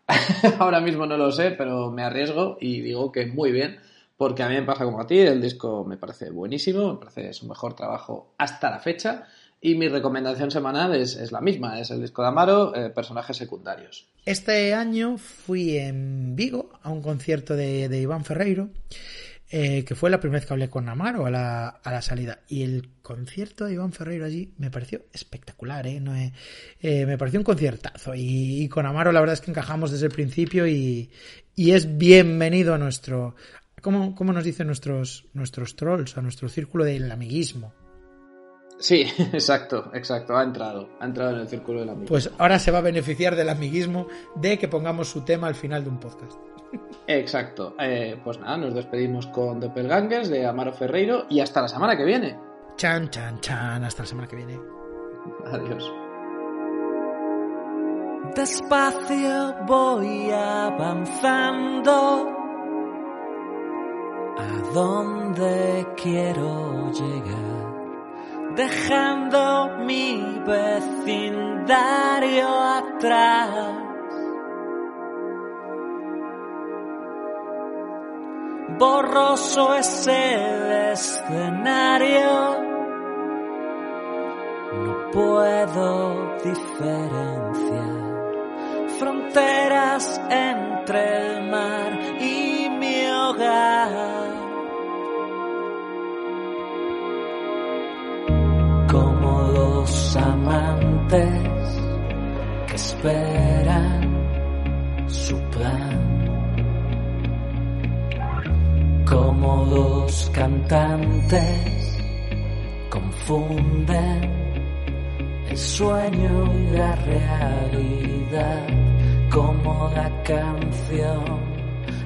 Ahora mismo no lo sé, pero me arriesgo y digo que muy bien, porque a mí me pasa como a ti, el disco me parece buenísimo, me parece su mejor trabajo hasta la fecha, y mi recomendación semanal es, es la misma, es el disco de Amaro, eh, personajes secundarios. Este año fui en Vigo a un concierto de, de Iván Ferreiro, eh, que fue la primera vez que hablé con Amaro a la, a la salida. Y el concierto de Iván Ferreiro allí me pareció espectacular, ¿eh? No, eh, me pareció un conciertazo. Y, y con Amaro la verdad es que encajamos desde el principio y, y es bienvenido a nuestro... ¿Cómo, cómo nos dicen nuestros, nuestros trolls? A nuestro círculo del amiguismo. Sí, exacto, exacto, ha entrado, ha entrado en el círculo del amigo. Pues ahora se va a beneficiar del amiguismo de que pongamos su tema al final de un podcast. Exacto, Eh, pues nada, nos despedimos con Doppelgangers de Amaro Ferreiro y hasta la semana que viene. Chan, chan, chan. Hasta la semana que viene. Adiós. Despacio voy avanzando a donde quiero llegar, dejando mi vecindario atrás. Borroso es el escenario, no puedo diferenciar fronteras entre amantes que esperan su plan. Como los cantantes confunden el sueño y la realidad como la canción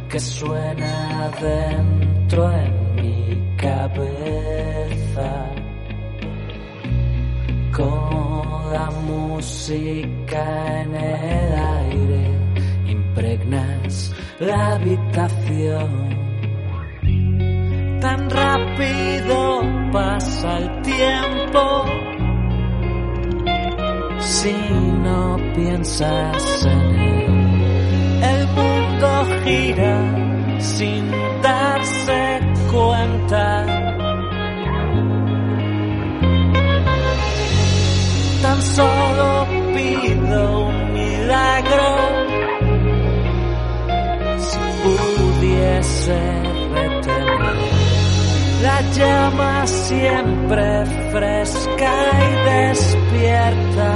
que suena dentro en mi cabeza la música en el aire impregnas la habitación tan rápido pasa el tiempo si no piensas en él. El mundo gira sin darse cuenta. Si pudiese retener la llama siempre fresca y despierta.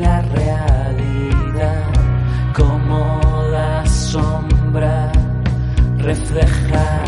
La realidad como la sombra reflejada